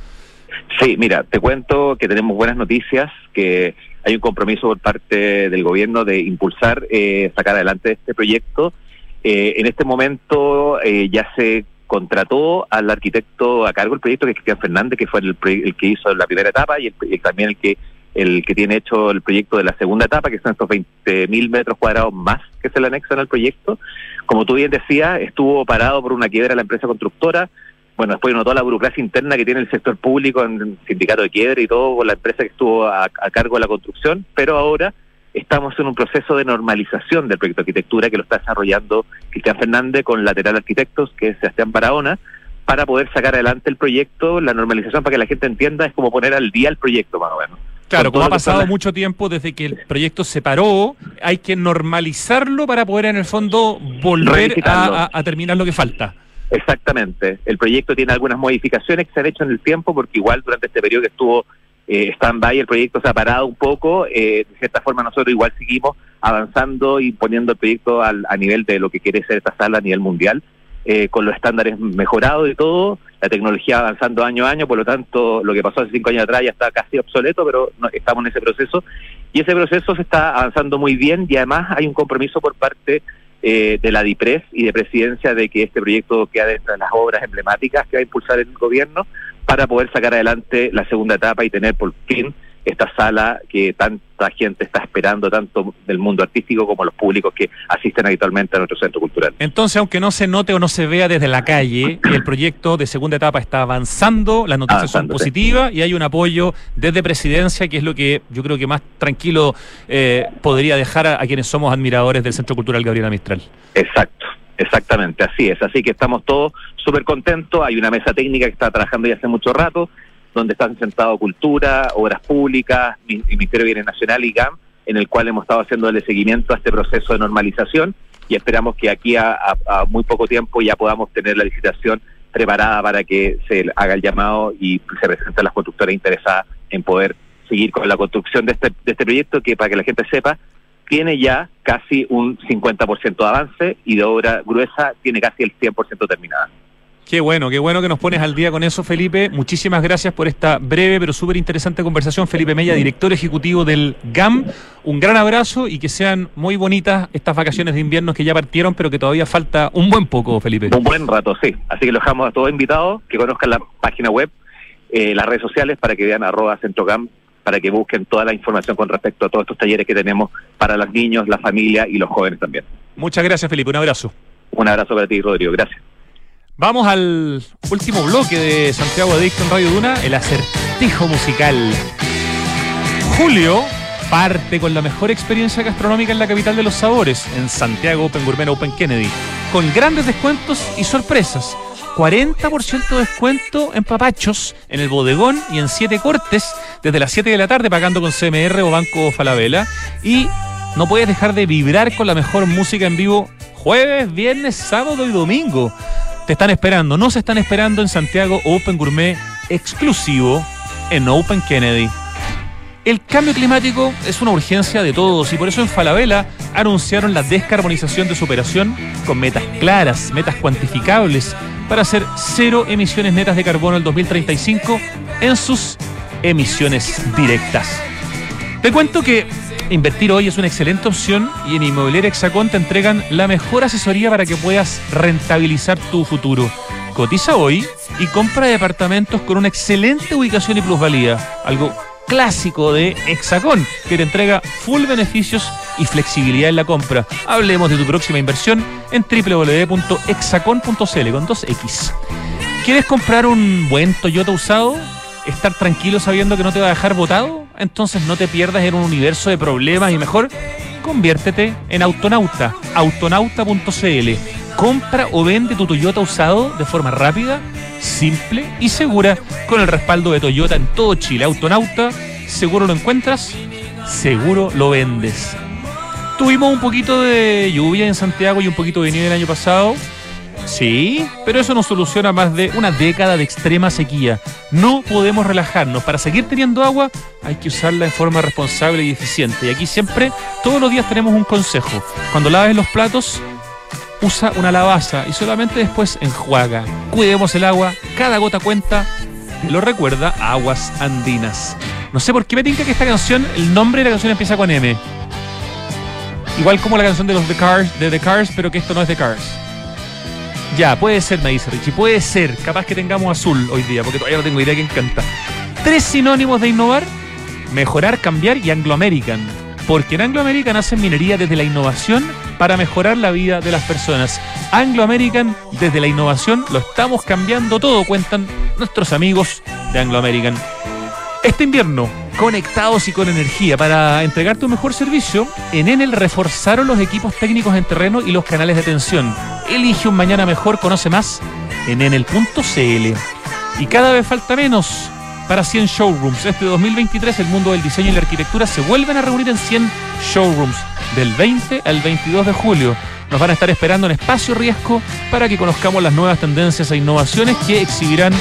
Sí, mira, te cuento que tenemos buenas noticias, que hay un compromiso por parte del gobierno de impulsar, eh, sacar adelante este proyecto. Eh, en este momento eh, ya se contrató al arquitecto a cargo del proyecto, que es Cristian Fernández, que fue el, el que hizo la primera etapa y, el- también el que el que tiene hecho el proyecto de la segunda etapa, que son estos 20.000 metros cuadrados más que se le anexan al proyecto. Como tú bien decías, estuvo parado por una quiebra la empresa constructora, bueno, después vino toda la burocracia interna que tiene el sector público en el sindicato de quiebra y todo con la empresa que estuvo a, a cargo de la construcción, pero ahora estamos en un proceso de normalización del proyecto de arquitectura que lo está desarrollando Cristian Fernández con Lateral Arquitectos, que es Sebastián Barahona, para poder sacar adelante el proyecto, la normalización para que la gente entienda es como poner al día el proyecto más o menos. Claro, como ha pasado las- mucho tiempo desde que el proyecto se paró, hay que normalizarlo para poder en el fondo volver Revisitarlo. a, a- a terminar lo que falta. Exactamente. El proyecto tiene algunas modificaciones que se han hecho en el tiempo, porque igual durante este periodo que estuvo eh, stand-by, el proyecto se ha parado un poco. eh, de cierta forma, nosotros igual seguimos avanzando y poniendo el proyecto al, a nivel de lo que quiere ser esta sala a nivel mundial, eh, con los estándares mejorados y todo. La tecnología avanzando año a año, por lo tanto, lo que pasó hace cinco años atrás ya está casi obsoleto, pero no- estamos en ese proceso. Y ese proceso se está avanzando muy bien y además hay un compromiso por parte eh, de la DIPRES y de presidencia de que este proyecto queda dentro de las obras emblemáticas que va a impulsar el gobierno para poder sacar adelante la segunda etapa y tener por fin esta sala que tanta gente está esperando, tanto del mundo artístico como los públicos que asisten habitualmente a nuestro centro cultural. Entonces, aunque no se note o no se vea desde la calle, el proyecto de segunda etapa está avanzando, las noticias son positivas y hay un apoyo desde presidencia, que es lo que yo creo que más tranquilo eh, podría dejar a, a quienes somos admiradores del Centro Cultural Gabriela Mistral. Exacto, exactamente, así es. Así que estamos todos súper contentos. Hay una mesa técnica que está trabajando ya hace mucho rato, donde están sentados Cultura, Obras Públicas, Mi- Ministerio de Bienes Nacional y GAM, en el cual hemos estado haciéndole seguimiento a este proceso de normalización y esperamos que aquí a, a- a muy poco tiempo ya podamos tener la licitación preparada para que se haga el llamado y se presenten las constructoras interesadas en poder seguir con la construcción de este, de este proyecto que, para que la gente sepa, tiene ya casi un 50% de avance y de obra gruesa tiene casi el 100% terminada. Qué bueno, qué bueno que nos pones al día con eso, Felipe. Muchísimas gracias por esta breve pero súper interesante conversación. Felipe Mella, director ejecutivo del GAM. Un gran abrazo y que sean muy bonitas estas vacaciones de invierno que ya partieron, pero que todavía falta un buen poco, Felipe. Un buen rato, sí. Así que los dejamos a todos invitados que conozcan la página web eh, las redes sociales para que vean arroba centrocam, para que busquen toda la información con respecto a todos estos talleres que tenemos para los niños, la familia y los jóvenes también. Muchas gracias, Felipe. Un abrazo. Un abrazo para ti, Rodrigo. Gracias. Vamos al último bloque de Santiago Adicto en Radio Duna, el acertijo musical. Julio parte con la mejor experiencia gastronómica en la capital de los sabores, en Santiago Open Gourmet Open Kennedy, con grandes descuentos y sorpresas. 40% de descuento en papachos, en el bodegón y en 7 cortes desde las 7 de la tarde pagando con CMR o Banco Falabella. Y no puedes dejar de vibrar con la mejor música en vivo jueves, viernes, sábado y domingo. Te están esperando, no se están esperando en Santiago Open Gourmet exclusivo en Open Kennedy. El cambio climático es una urgencia de todos y por eso en Falabella anunciaron la descarbonización de su operación con metas claras, metas cuantificables para hacer cero emisiones netas de carbono el 2035 en sus emisiones directas. Te cuento que invertir hoy es una excelente opción y en Inmobiliaria Hexacón te entregan la mejor asesoría para que puedas rentabilizar tu futuro. Cotiza hoy y compra departamentos con una excelente ubicación y plusvalía, algo clásico de Hexacón, que te entrega full beneficios y flexibilidad en la compra. Hablemos de tu próxima inversión en www.hexacon.cl con 2X. ¿Quieres comprar un buen Toyota usado? ¿Estar tranquilo sabiendo que no te va a dejar botado? Entonces no te pierdas en un universo de problemas y mejor conviértete en autonauta, autonauta.cl. Compra o vende tu Toyota usado de forma rápida, simple y segura con el respaldo de Toyota en todo Chile. Autonauta, seguro lo encuentras, seguro lo vendes. Tuvimos un poquito de lluvia en Santiago y un poquito de nieve el año pasado. Sí, pero eso no soluciona más de una década de extrema sequía. No podemos relajarnos. Para seguir teniendo agua hay que usarla de forma responsable y eficiente. Y aquí siempre, todos los días tenemos un consejo. Cuando laves los platos, usa una lavaza y solamente después enjuaga. Cuidemos el agua, cada gota cuenta. Te lo recuerda Aguas Andinas. No sé por qué me tinca que esta canción, el nombre de la canción empieza con M. Igual como la canción de los The Cars, de The Cars, pero que esto no es The Cars. Ya, puede ser, me dice Richie, puede ser. Capaz que tengamos azul hoy día, porque todavía no tengo idea quién canta. Tres sinónimos de innovar, mejorar, cambiar y Anglo American. Porque en Anglo American hacen minería desde la innovación para mejorar la vida de las personas. Anglo American, desde la innovación, lo estamos cambiando todo, cuentan nuestros amigos de Anglo American. Este invierno, conectados y con energía para entregarte un mejor servicio, en Enel reforzaron los equipos técnicos en terreno y los canales de atención. Elige un mañana mejor, conoce más en enel.cl. Y cada vez falta menos para 100 showrooms. Este 2023 el mundo del diseño y la arquitectura se vuelven a reunir en 100 showrooms del 20 al 22 de julio. Nos van a estar esperando en espacio riesgo para que conozcamos las nuevas tendencias e innovaciones que exhibirán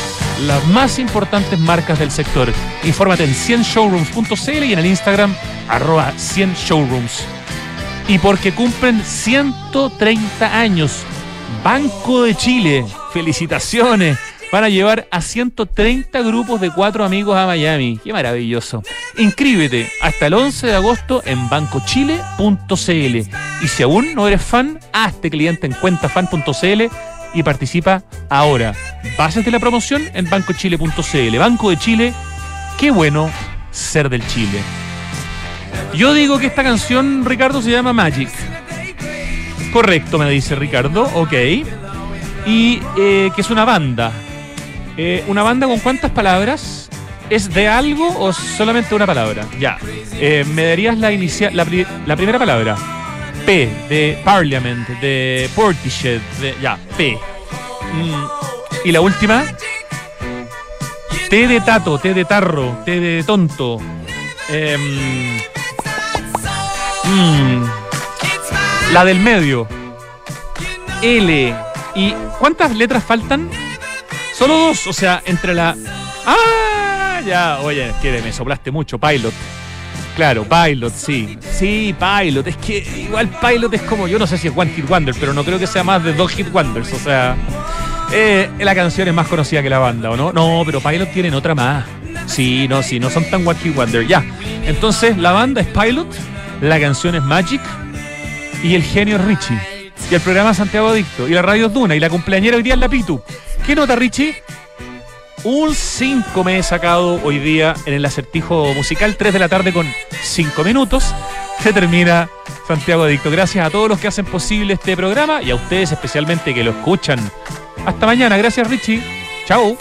las más importantes marcas del sector. Infórmate en 100showrooms.cl y en el Instagram arroba 100showrooms. Y porque cumplen 130 años, Banco de Chile, felicitaciones. Van a llevar a 130 grupos de cuatro amigos a Miami. Qué maravilloso. Inscríbete hasta el 11 de agosto en bancochile.cl. Y si aún no eres fan, hazte cliente en cuentafan.cl y participa ahora. De la promoción en bancochile.cl. Banco de Chile, qué bueno ser del Chile. Yo digo que esta canción, Ricardo, se llama Magic. Correcto, me dice Ricardo, ok. Y eh, que es una banda. Eh, ¿Una banda con cuántas palabras? ¿Es de algo o solamente una palabra? Ya. Eh, ¿Me darías la, inicial, la, primera palabra? P, de Parliament, de Portishead. Ya, P. Mm. ¿Y la última? T de tato, T de tarro, T de tonto. Eh. La del medio. L. ¿Y cuántas letras faltan? Solo dos, o sea, entre la. ¡Ah! Ya, oye, es me soplaste mucho, Pilot. Claro, Pilot, sí. Sí, Pilot. Es que igual Pilot es como, yo no sé si es One Hit Wonder, pero no creo que sea más de dos Hit Wonders. O sea, eh, la canción es más conocida que la banda, ¿o no? No, pero Pilot tienen otra más. Sí, no, sí, no son tan One Hit Wonder. Ya. Entonces, la banda es Pilot, la canción es Magic y el genio Richie. Y el programa Santiago Adicto. Y la radio Duna. Y la cumpleañera hoy día es la Pitu. ¿Qué nota, Richie? Un 5 me he sacado hoy día en el acertijo musical, 3 de la tarde con 5 minutos. Se termina Santiago Adicto. Gracias a todos los que hacen posible este programa y a ustedes especialmente que lo escuchan. Hasta mañana. Gracias Richie. Chao.